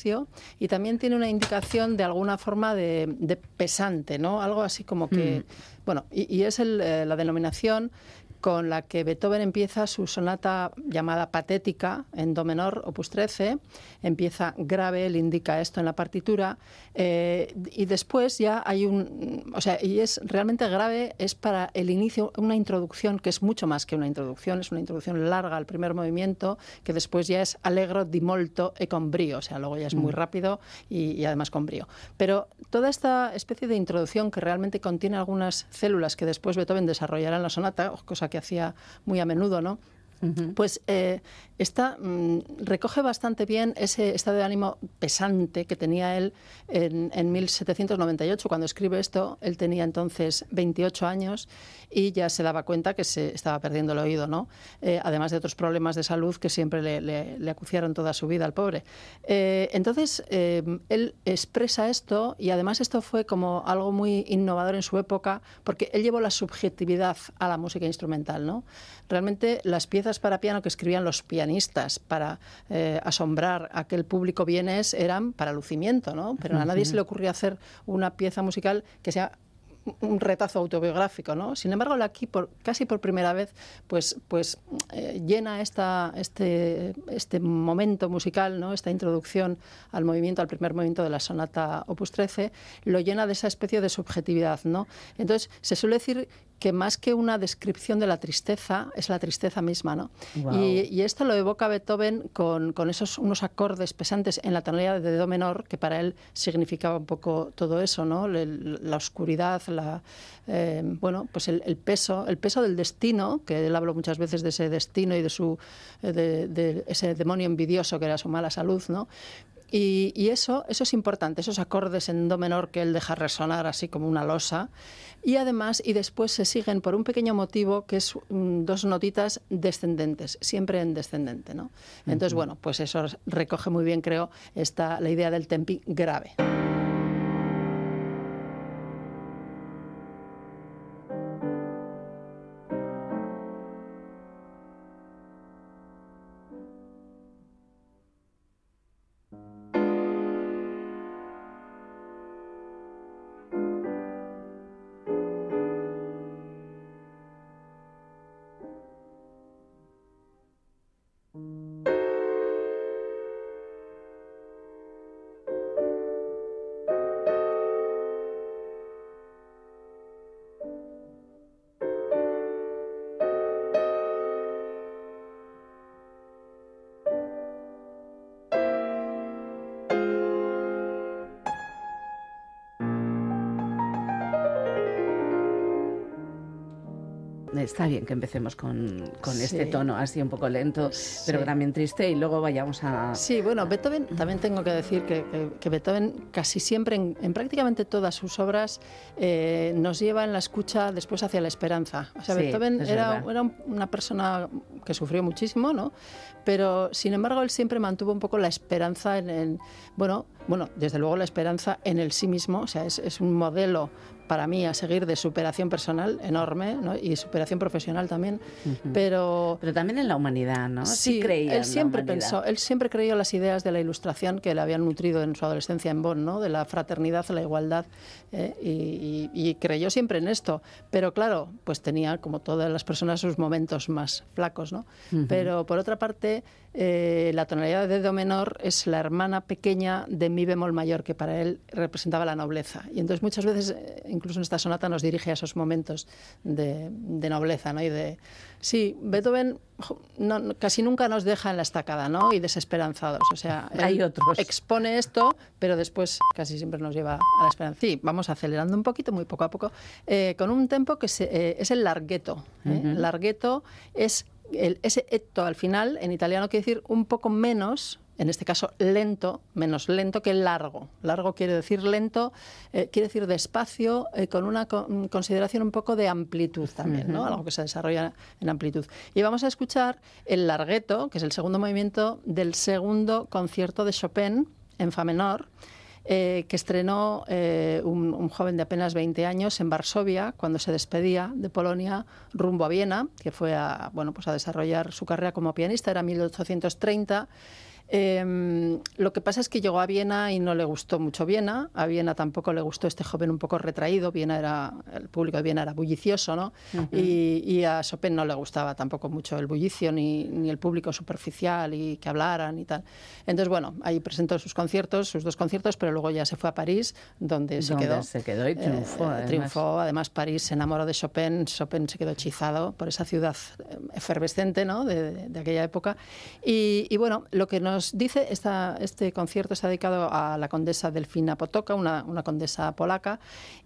y también tiene una indicación de alguna forma de, de pesante, ¿no? Algo así como que, bueno, y, y es el, eh, la denominación con la que Beethoven empieza su sonata llamada patética en do menor, opus 13. Empieza grave, él indica esto en la partitura. eh, y después ya hay un. O sea, y es realmente grave, es para el inicio una introducción que es mucho más que una introducción, es una introducción larga al primer movimiento, que después ya es allegro di molto e con brío. O sea, luego ya es muy Mm. rápido y, y además con brío. Pero toda esta especie de introducción que realmente contiene algunas células que después Beethoven desarrollará en la sonata, cosa que hacía muy a menudo, ¿no? Pues eh, esta mm, recoge bastante bien ese estado de ánimo pesante que tenía él en, en 1798. Cuando escribe esto, él tenía entonces 28 años y ya se daba cuenta que se estaba perdiendo el oído, ¿no? Eh, además de otros problemas de salud que siempre le, acuciaron toda su vida al pobre. Eh, entonces, él expresa esto y además esto fue como algo muy innovador en su época porque él llevó la subjetividad a la música instrumental, ¿no? Realmente las piezas para piano que escribían los pianistas para eh, asombrar a aquel público vienes eran para lucimiento, ¿no? Pero a nadie se le ocurría hacer una pieza musical que sea un retazo autobiográfico, ¿no? Sin embargo, aquí por, casi por primera vez, pues, pues eh, llena esta, este, este momento musical, ¿no? Esta introducción al movimiento, al primer movimiento de la sonata Opus 13, lo llena de esa especie de subjetividad, ¿no? Entonces, se suele decir que más que una descripción de la tristeza, es la tristeza misma, ¿no? Y, y esto lo evoca Beethoven con, con esos unos acordes pesantes en la tonalidad de do menor, que para él significaba un poco todo eso, ¿no? Le- La oscuridad, la, eh, bueno, pues el, el peso, el peso del destino, que él habló muchas veces de ese destino y de su eh, de, de ese demonio envidioso que era su mala salud, ¿no? Y, y eso, eso es importante, esos acordes en do menor que él deja resonar así como una losa. Y además, y después se siguen por un pequeño motivo que es mm, dos notitas descendentes, siempre en descendente, ¿no? Entonces, bueno, pues eso recoge muy bien, creo, esta, la idea del tempi grave. Está bien que empecemos con, con este tono así un poco lento, pero también triste, y luego vayamos a... Sí, bueno, Beethoven, también tengo que decir que, que- que Beethoven casi siempre, en, en prácticamente todas sus obras, eh, nos lleva en la escucha después hacia la esperanza. O sea, Sí, Beethoven era, era un- una persona que sufrió muchísimo, ¿no? Pero, sin embargo, él siempre mantuvo un poco la esperanza en, en- bueno, bueno, desde luego la esperanza en el sí mismo, o sea, es, es un modelo para mí a seguir de superación personal enorme ¿no? y superación profesional también, Ujú. pero... Pero también en la humanidad, ¿no? Sí, creía en él la siempre humanidad. pensó, él siempre creyó las ideas de la ilustración que le habían nutrido en su adolescencia en Bonn, ¿no? de la fraternidad, la igualdad, ¿eh? y, y- y creyó siempre en esto. Pero claro, pues tenía, como todas las personas, sus momentos más flacos. ¿no? Ujú. Pero por otra parte, eh, la tonalidad de do menor es la hermana pequeña de mi bemol mayor, que para él representaba la nobleza. Y entonces muchas veces, eh, incluso en esta sonata, nos dirige a esos momentos de, de nobleza, ¿no? Y de, sí, Beethoven no- casi nunca nos deja en la estacada, ¿no? Y desesperanzados. O sea, él Hay otros. expone esto, pero después casi siempre nos lleva a la esperanza. Sí, vamos acelerando un poquito, muy poco a poco, eh, con un tempo que se- eh, es el larghetto. ¿eh? Ujú. Larghetto es el, ese etto al final, en italiano quiere decir un poco menos, en este caso lento, menos lento que largo. Largo quiere decir lento, eh, quiere decir despacio, eh, con una con- consideración un poco de amplitud también, ¿no? Algo que se desarrolla en amplitud. Y vamos a escuchar el larghetto, que es el segundo movimiento del segundo concierto de Chopin en fa menor, eh, que estrenó eh, un, joven de apenas 20 años en Varsovia cuando se despedía de Polonia rumbo a Viena, que fue a, bueno, pues a desarrollar su carrera como pianista, era 1830. Eh, lo que pasa es que llegó a Viena y no le gustó mucho Viena. A Viena tampoco le gustó este joven un poco retraído. Viena era, el público de Viena era bullicioso, ¿no? Ujú. y, y a Chopin no le gustaba tampoco mucho el bullicio ni, ni el público superficial y que hablaran y tal. Entonces, bueno, ahí presentó sus conciertos, sus dos conciertos, pero luego ya se fue a París, donde se quedó. se quedó y triunfó, Eh, además. triunfó. Además, París se enamoró de Chopin. Chopin se quedó hechizado por esa ciudad eh, efervescente ¿no? de, de- aquella época. Y, y bueno, lo que nos dice esta, este concierto está dedicado a la condesa Delfina Potoka, una, una condesa polaca,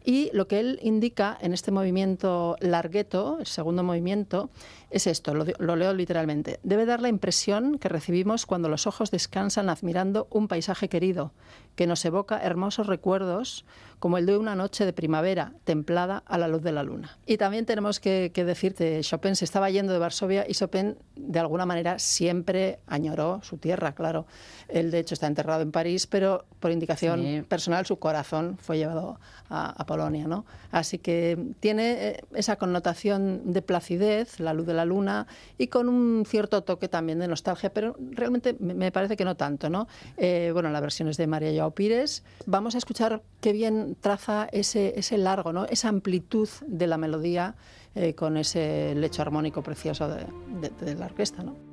y lo que él indica en este movimiento largueto, el segundo movimiento, es esto, lo, leo literalmente. Debe dar la impresión que recibimos cuando los ojos descansan admirando un paisaje querido, que nos evoca hermosos recuerdos como el de una noche de primavera templada a la luz de la luna. Y también tenemos que, que decir que Chopin se estaba yendo de Varsovia y Chopin de alguna manera siempre añoró su tierra, claro. Él de hecho está enterrado en París, pero por indicación Sí. personal su corazón fue llevado a, a Polonia, ¿no? Así que tiene eh, esa connotación de placidez, la luz de la luna, y con un cierto toque también de nostalgia, pero realmente me me parece que no tanto, ¿no? Eh, bueno, la versión es de María Joao Pires. Vamos a escuchar qué bien traza ese, ese largo, ¿no? Esa amplitud de la melodía eh, con ese lecho armónico precioso de, de- de la orquesta, ¿no?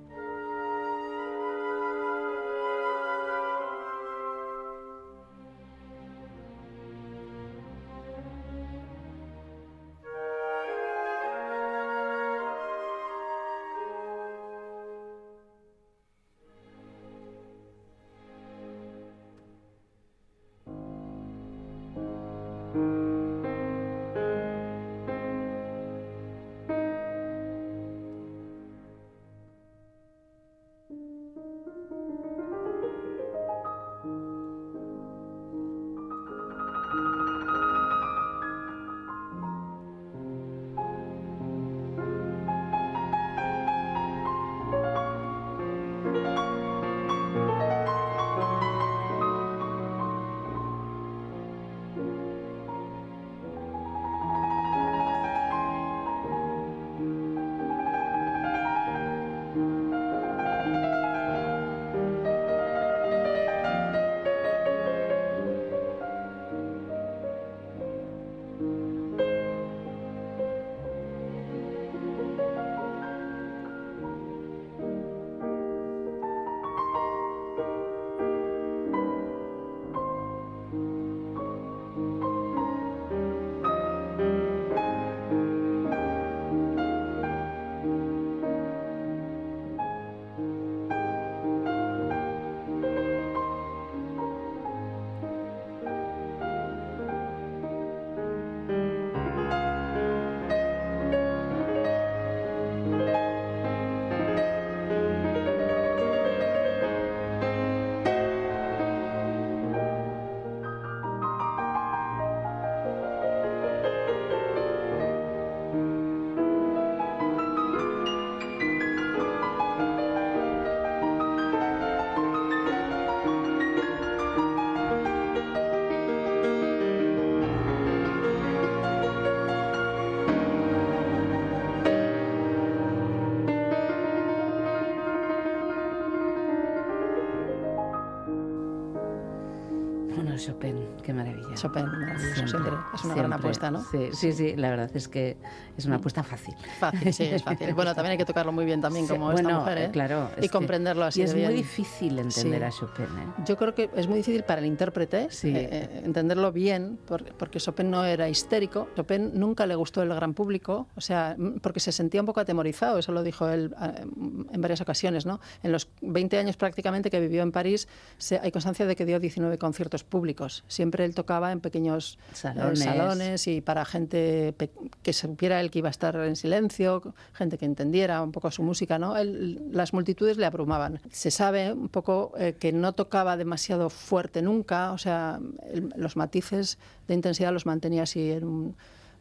Chopin, qué maravilla. Chopin, maravilloso, siempre, Siempre, es una gran apuesta, ¿no? Sí, sí, sí, la verdad es que es una apuesta fácil. Fácil, sí, es fácil. Bueno, también hay que tocarlo muy bien también Sí, como bueno, esta mujer, eh, ¿eh? claro, Y comprenderlo así y es de muy difícil entender Sí. a Chopin, ¿eh? Yo creo que es muy difícil para el intérprete eh, eh, entenderlo bien, por- porque Chopin no era histérico. Chopin nunca le gustó el gran público, o sea, porque se sentía un poco atemorizado, eso lo dijo él eh, en varias ocasiones, ¿no? En los 20 años prácticamente que vivió en París, se- hay constancia de que dio 19 conciertos públicos. Siempre él tocaba en pequeños eh, Salones. y para gente que supiera él que iba a estar en silencio, gente que entendiera un poco su música, ¿no? Él- las multitudes le abrumaban. Se sabe un poco eh, que no tocaba demasiado fuerte nunca, o sea, el- los matices de intensidad los mantenía así en un,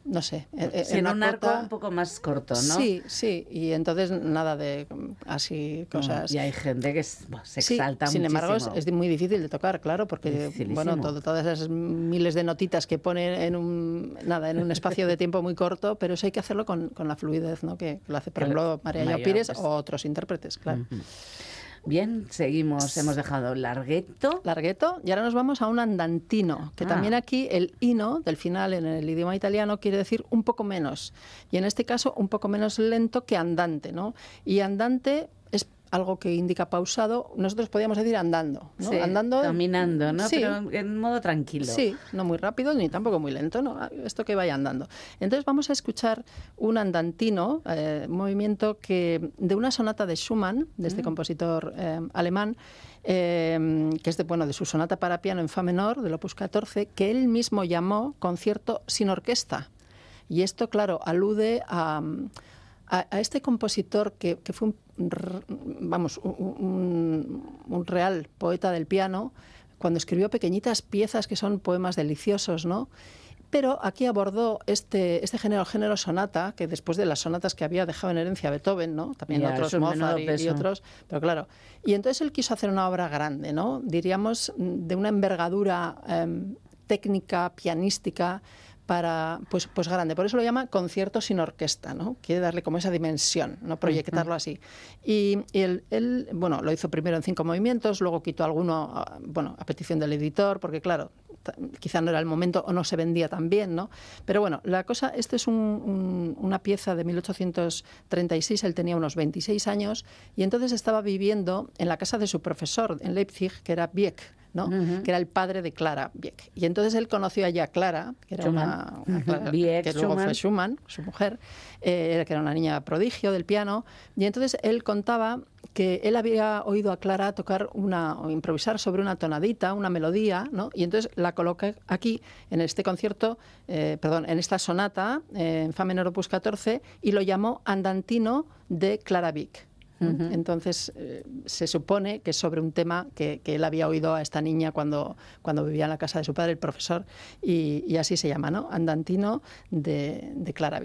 no sé, en, Sí, en un arco un poco más corto, ¿no? Sí, sí, y entonces nada de mm, así cosas. Y hay gente que se Sí, exalta sin embargo, es, muy difícil de tocar, claro, porque bueno, todo- todas esas miles de notitas que pone en un nada en un espacio de tiempo muy corto, pero eso hay que hacerlo con, con la fluidez, ¿no? Que lo hace, por ejemplo, María Llopires pues. o otros intérpretes, claro. Bien, seguimos. Hemos dejado largueto. Largueto, y ahora nos vamos a un andantino, que Ah. también aquí el ino del final en el idioma italiano quiere decir un poco menos, y en este caso un poco menos lento que andante, ¿no? Y andante es algo que indica pausado, nosotros podríamos decir andando, ¿no? Sí, andando caminando, ¿no? Sí. Pero en modo tranquilo. Sí, no muy rápido ni tampoco muy lento, ¿no? Esto que vaya andando. Entonces vamos a escuchar un andantino, eh, movimiento que de una sonata de Schumann, de este Mm. compositor eh, alemán, eh, que es de, bueno, de su sonata para piano en fa menor, del opus 14, que él mismo llamó concierto sin orquesta. Y esto, claro, alude a, a- a este compositor que, que fue un, vamos, un, real poeta del piano, cuando escribió pequeñitas piezas que son poemas deliciosos, ¿no? Pero aquí abordó este, este género, el género sonata, que después de las sonatas que había dejado en herencia Beethoven, ¿no? También Ya, otros Mozart y- otros, pero claro. Y entonces él quiso hacer una obra grande, ¿no? Diríamos de una envergadura em, técnica, pianística, para pues pues grande. Por eso lo llama concierto sin orquesta no quiere darle como esa dimensión no proyectarlo así. Y, y él, él, bueno lo hizo primero en cinco movimientos luego quitó alguno ah, bueno a petición del editor porque claro quizá no era el momento o no se vendía tan bien no pero bueno la cosa este es un- un- una pieza de 1836 él tenía unos 26 años y entonces estaba viviendo en la casa de su profesor en Leipzig que era Wieck ¿no? que era el padre de Clara Wieck. Y entonces él conoció allá a Clara, que era Schumann. una, una. Clara- Wieck, que luego Schumann. fue Schumann, su mujer, eh, que era una niña prodigio del piano. Y entonces él contaba que él había oído a Clara tocar una o improvisar sobre una tonadita, una melodía, ¿no? Y entonces la coloca aquí en este concierto, eh, perdón, en esta sonata eh, en fa menor opus 14 y lo llamó Andantino de Clara Wieck. Entonces eh, se supone que es sobre un tema que, él había oído a esta niña cuando, cuando vivía en la casa de su padre, el profesor, y, así se llama, ¿no? Andantino de, de Clara.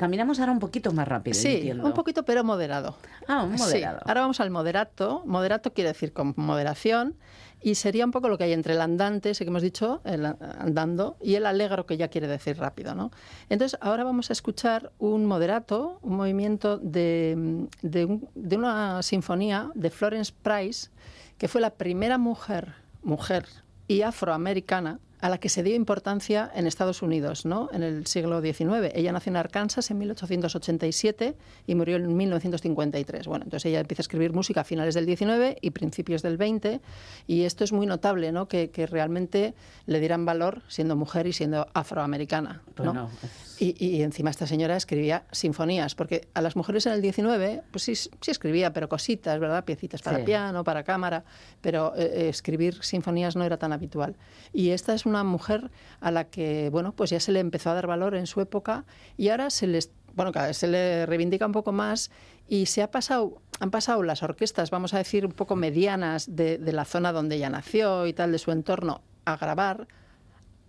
Caminamos ahora un poquito más rápido. Sí, entiendo. un poquito, pero moderado. Ah, un Sí. moderado. Ahora vamos al moderato. Moderato quiere decir con moderación y sería un poco lo que hay entre el andante, ese que hemos dicho, el andando, y el alegro, que ya quiere decir rápido. ¿no? Entonces, ahora vamos a escuchar un moderato, un movimiento de, de un- de una sinfonía de Florence Price, que fue la primera mujer, mujer y afroamericana a la que se dio importancia en Estados Unidos, ¿no? En el siglo XIX. Ella nació en Arkansas en 1887 y murió en 1953. Bueno, entonces ella empieza a escribir música a finales del XIX y principios del XX y esto es muy notable, ¿no? Que, que realmente le dieran valor siendo mujer y siendo afroamericana, ¿no? Bueno, Y, y encima esta señora escribía sinfonías, porque a las mujeres en el 19, pues sí, sí escribía, pero cositas, ¿verdad? Piecitas para Sí. piano, para cámara, pero eh, eh, escribir sinfonías no era tan habitual. Y esta es una mujer a la que, bueno, pues ya se le empezó a dar valor en su época y ahora se les bueno, cada vez se le reivindica un poco más y se ha pasado, han pasado las orquestas, vamos a decir, un poco medianas de, de la zona donde ella nació y tal, de su entorno, a grabar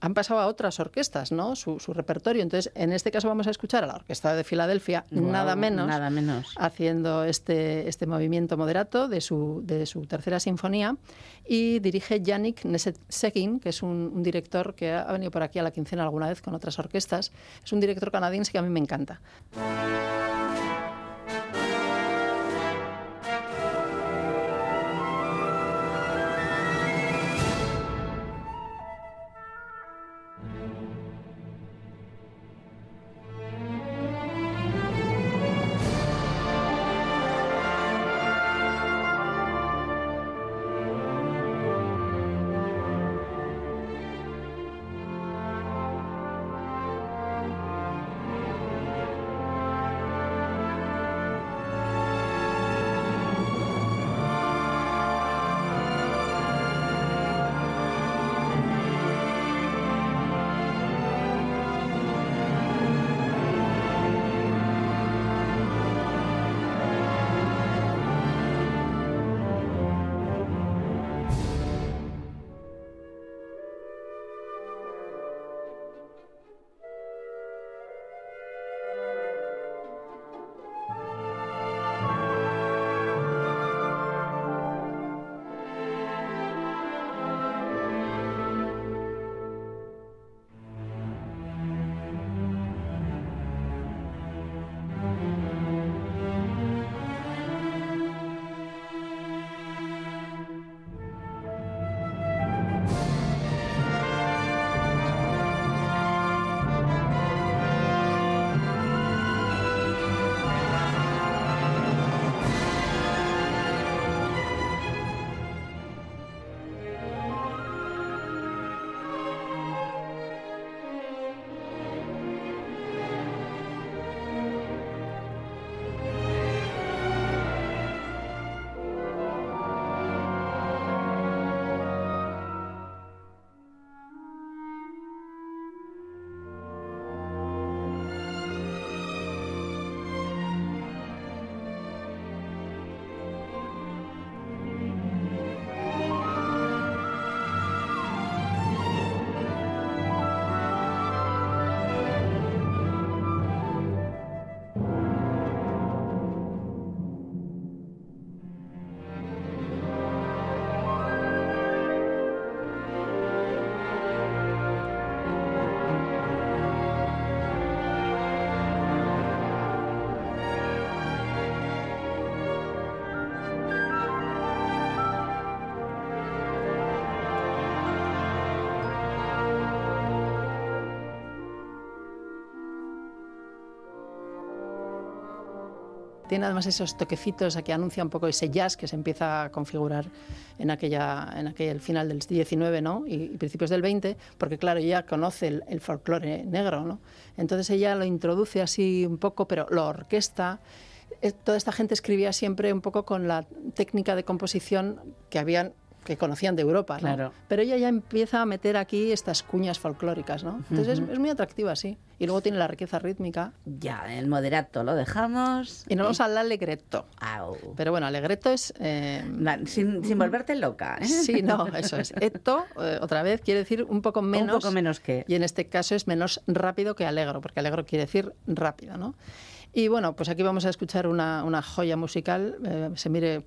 han pasado a otras orquestas, ¿no? Su, su repertorio. Entonces, en este caso vamos a escuchar a la Orquesta de Filadelfia, Guau, nada menos, nada menos. haciendo este, este movimiento moderato de su, de su tercera sinfonía. Y dirige Yannick Neset-Seguin, que es un, un director que ha venido por aquí a la quincena alguna vez con otras orquestas. Es un director canadiense que a mí me encanta. Tiene además esos toquecitos que anuncia un poco ese jazz que se empieza a configurar en aquella en aquel final del 19 ¿no? y, y principios del 20, porque claro, ella conoce el, el folclore negro, ¿no? Entonces ella lo introduce así un poco, pero lo orquesta. Eh, Toda esta gente escribía siempre un poco con la técnica de composición que habían que conocían de Europa, ¿no? Claro. Pero ella ya empieza a meter aquí estas cuñas folclóricas, ¿no? Entonces Ujú. es, es muy atractiva, sí. Y luego tiene la riqueza rítmica. Ya, el moderato lo dejamos. Y nos vamos al allegretto. Pero bueno, allegretto es... eh, sin, sin volverte loca. ¿eh? Sí, no, eso es. Etto, eh, otra vez, quiere decir un poco menos. poco menos que. Y en este caso es menos rápido que alegro, porque alegro quiere decir rápido, ¿no? Y bueno, pues aquí vamos a escuchar una, una joya musical, eh, se mire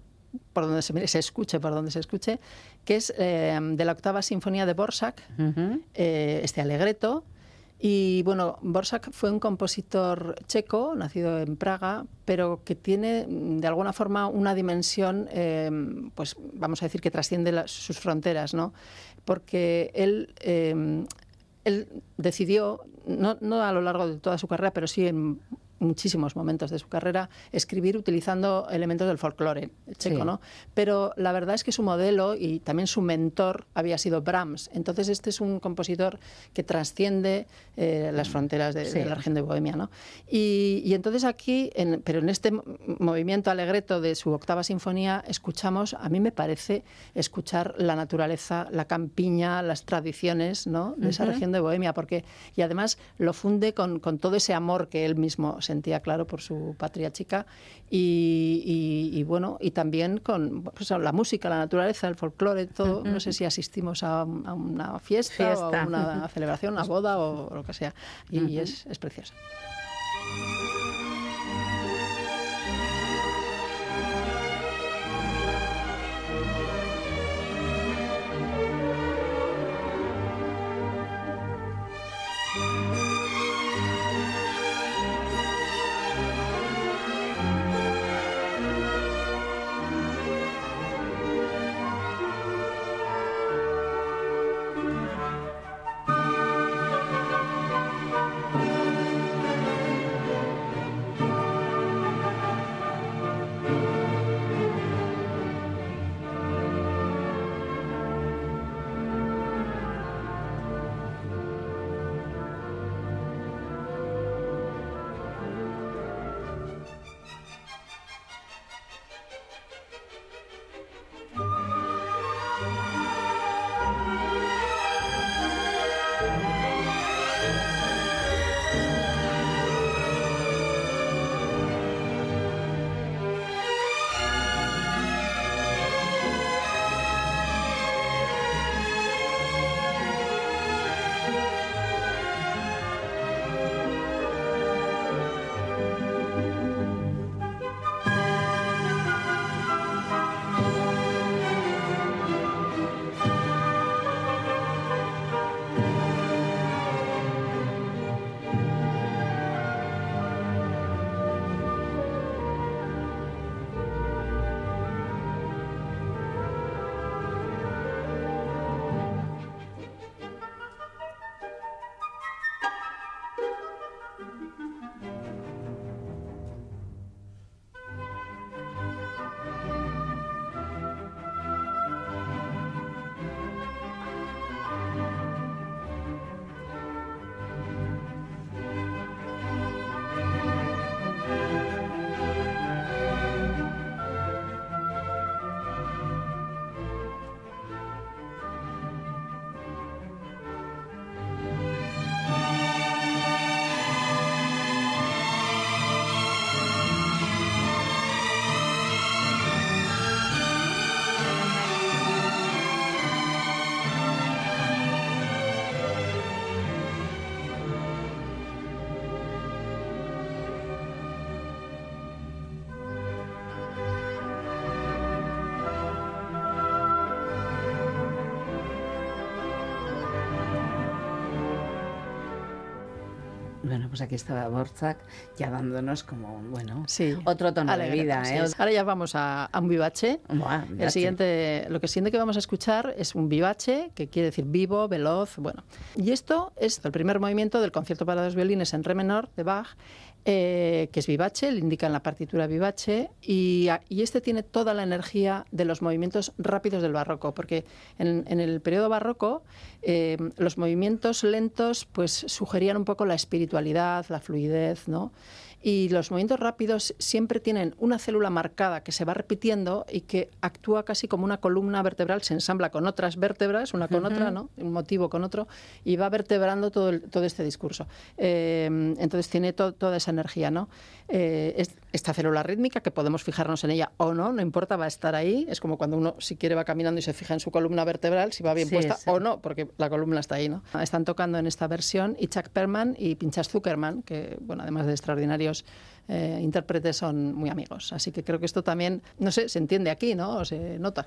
por donde se se escuche por donde se escuche, que es eh, de la octava sinfonía de Borsak, eh, este alegreto. Y bueno, Borsak fue un compositor checo, nacido en Praga, pero que tiene mm, de alguna forma una dimensión, eh, pues vamos a decir que trasciende las- sus fronteras, ¿no? Porque él, eh, él decidió, no, no a lo largo de toda su carrera, pero sí en muchísimos momentos de su carrera, escribir utilizando elementos del folclore checo, Sí. ¿no? Pero la verdad es que su modelo y también su mentor había sido Brahms. Entonces este es un compositor que trasciende eh, las fronteras de, Sí. de la región de Bohemia, ¿no? Y, y entonces aquí, en- pero en este mo- movimiento alegreto de su octava sinfonía, escuchamos, a mí me parece escuchar la naturaleza, la campiña, las tradiciones, ¿no? De esa Ujú. región de Bohemia, porque y además lo funde con, con todo ese amor que él mismo sentía claro por su patria chica y, y- y, bueno y también con pues, la música, la naturaleza, el folclore, todo. No sé si asistimos a, un- a una fiesta, o a una celebración, una boda o, lo que sea y, es, es precioso. Pues aquí estaba Borzak ya dándonos como, bueno, Sí. otro tono Alegre, de vida. así ¿eh? Ahora ya vamos a, a un vivace. Buah, El siguiente, lo que siguiente que vamos a escuchar es un vivace, que quiere decir vivo, veloz, bueno. Y esto es el primer movimiento del concierto para dos violines en re menor de Bach, eh, que es vivace, le indica en la partitura vivace, y, este tiene toda la energía de los movimientos rápidos del barroco, porque en, en el periodo barroco eh, los movimientos lentos pues sugerían un poco la espiritualidad, la fluidez, ¿no? Y los movimientos rápidos siempre tienen una célula marcada que se va repitiendo y que actúa casi como una columna vertebral, se ensambla con otras vértebras, una con otra, ¿no? un motivo con otro, y va vertebrando todo, el- todo este discurso. Eh, entonces tiene to- toda esa energía. ¿no? Eh, es- esta célula rítmica, que podemos fijarnos en ella o no, no importa, va a estar ahí. Es como cuando uno, si quiere, va caminando y se fija en su columna vertebral, si va bien Sí, puesta sí. o no, porque la columna está ahí. ¿no? Están tocando en esta versión y Chuck Perman y Pinchas Zuckerman, que, bueno, además de extraordinarios eh, intérpretes, son muy amigos. Así que creo que esto también, no sé, se entiende aquí, ¿no? O se nota.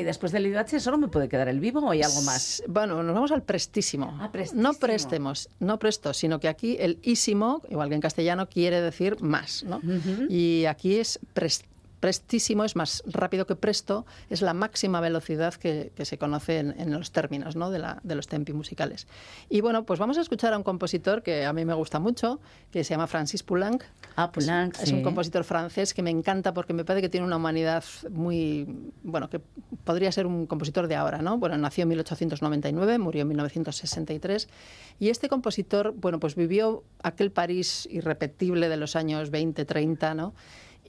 Y después del IDH solo me puede quedar el vivo o hay algo más. Bueno, nos vamos al prestísimo. No prestemos, no presto, sino que aquí el ísimo, igual que en castellano, quiere decir más. ¿no? Y aquí es pres- prestísimo, es más rápido que presto, es la máxima velocidad que, que se conoce en, en los términos ¿no? de, la- de los tempi musicales. Y bueno, pues vamos a escuchar a un compositor que a mí me gusta mucho, que se llama Francis Poulenc. Ah, Poulenc, Es, es un sí. compositor francés que me encanta porque me parece que tiene una humanidad muy, bueno, que podría ser un compositor de ahora, ¿no? Bueno, nació en 1899, murió en 1963 y este compositor, bueno, pues vivió aquel París irrepetible de los años 20, 30, ¿no?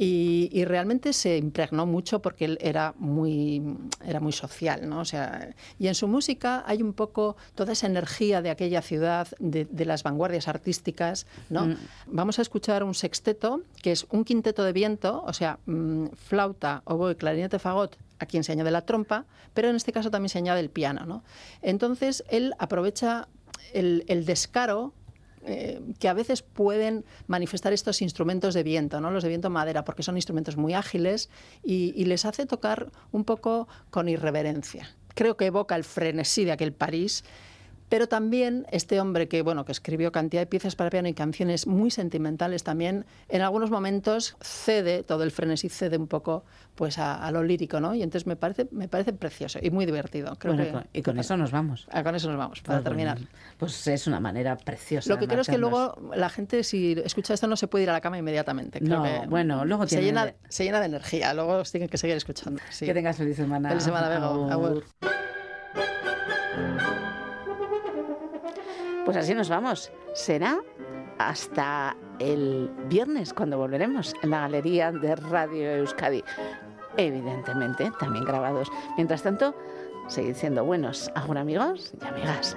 Y, y realmente se impregnó mucho porque él era muy, era muy social, ¿no? O sea, y en su música hay un poco toda esa energía de aquella ciudad, de, de las vanguardias artísticas, ¿no? Mm. Vamos a escuchar un sexteto, que es un quinteto de viento, o sea, mm, flauta, oboe, clarinete, fagot, a quien se añade la trompa, pero en este caso también se añade el piano, ¿no? Entonces, él aprovecha el, el descaro eh, que a veces pueden manifestar estos instrumentos de viento, ¿no? los de viento madera, porque son instrumentos muy ágiles y, y les hace tocar un poco con irreverencia. Creo que evoca el frenesí de aquel París, pero también este hombre que, bueno, que escribió cantidad de piezas para piano y canciones muy sentimentales también, en algunos momentos cede, todo el frenesí cede un poco pues a, a lo lírico, ¿no? Y entonces me parece, me parece precioso y muy divertido. Creo Bueno, que- y con- y con eso nos vamos. Ah, con eso nos vamos, para Ah, bueno, terminar. Pues es una manera preciosa. Lo que creo es que luego la gente, si escucha esto, no se puede ir a la cama inmediatamente. Creo No, que bueno, luego se tiene- llena, se llena de energía. Luego tienen que seguir escuchando. sí. Que tengas feliz semana. Feliz semana, Bego. Pues así nos vamos. Será hasta el viernes cuando volveremos en la galería de Radio Euskadi. Evidentemente, también grabados. Mientras tanto, seguid siendo buenos. Agur amigos y amigas.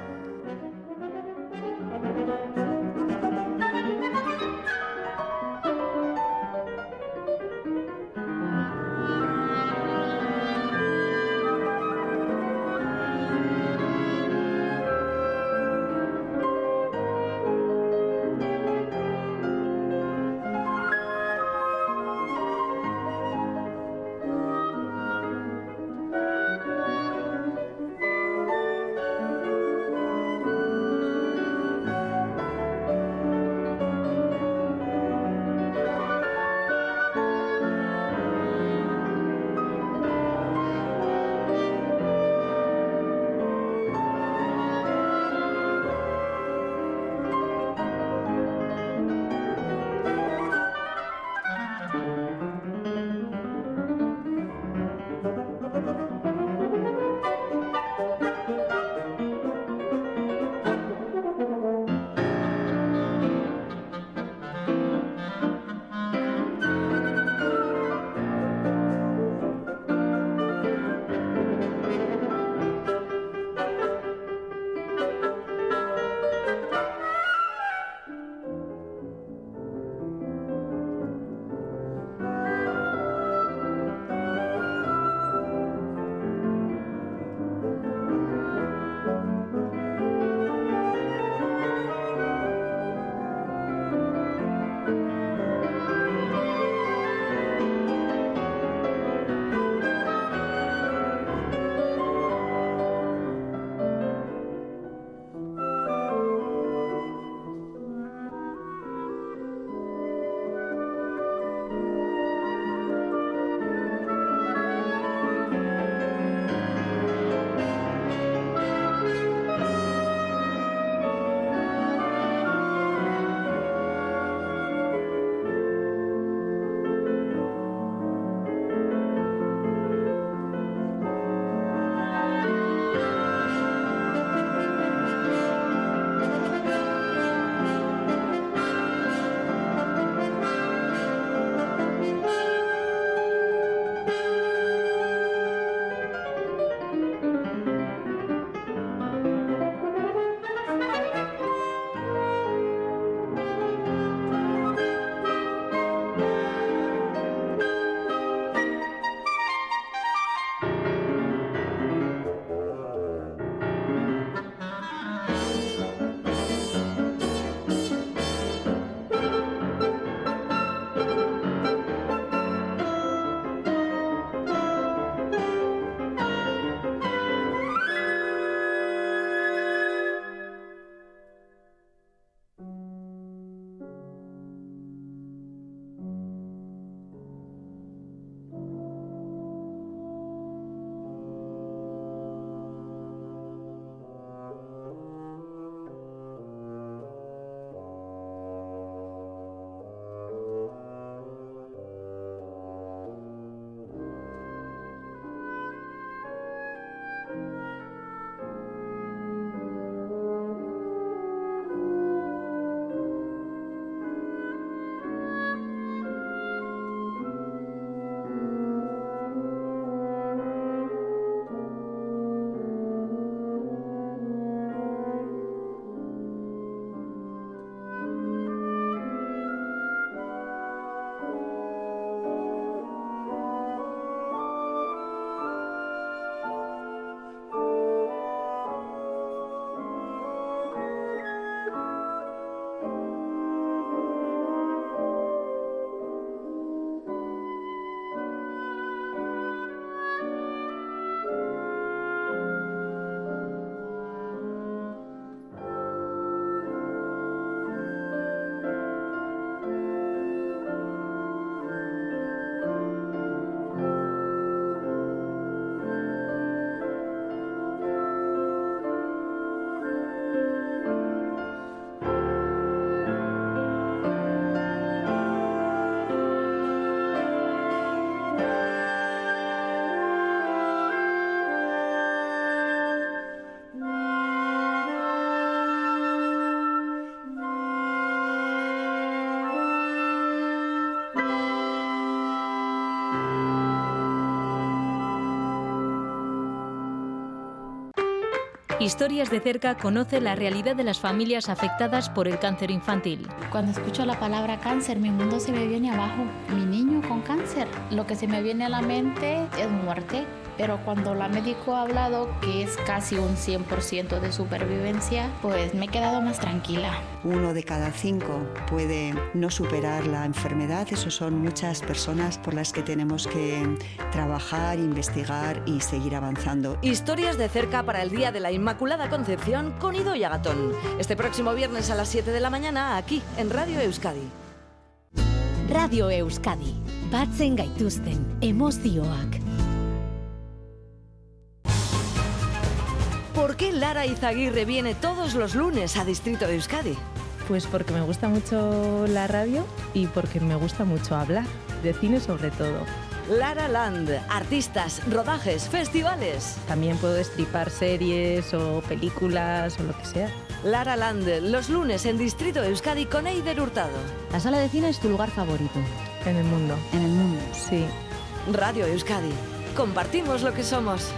Historias de cerca conoce la realidad de las familias afectadas por el cáncer infantil. Cuando escucho la palabra cáncer, mi mundo se me viene abajo. Mi niño con cáncer. Lo que se me viene a la mente es muerte. Pero cuando la médico ha hablado que es casi un 100% de supervivencia, pues me he quedado más tranquila. Uno de cada cinco puede no superar la enfermedad. Eso son muchas personas por las que tenemos que trabajar, investigar y seguir avanzando. Historias de cerca para el Día de la Inmaculada Concepción con Ido y Agatón. Este próximo viernes a las 7 de la mañana aquí en Radio Euskadi. Radio Euskadi. Batzen gaituzten emozioak. ¿Por qué Lara Izaguirre viene todos los lunes a Distrito de Euskadi? Pues porque me gusta mucho la radio y porque me gusta mucho hablar, de cine sobre todo. Lara Land, artistas, rodajes, festivales. También puedo estripar series o películas o lo que sea. Lara Land, los lunes en Distrito de Euskadi con Eider Hurtado. La sala de cine es tu lugar favorito. En el mundo. En el mundo. Sí. Radio Euskadi. Compartimos lo que somos.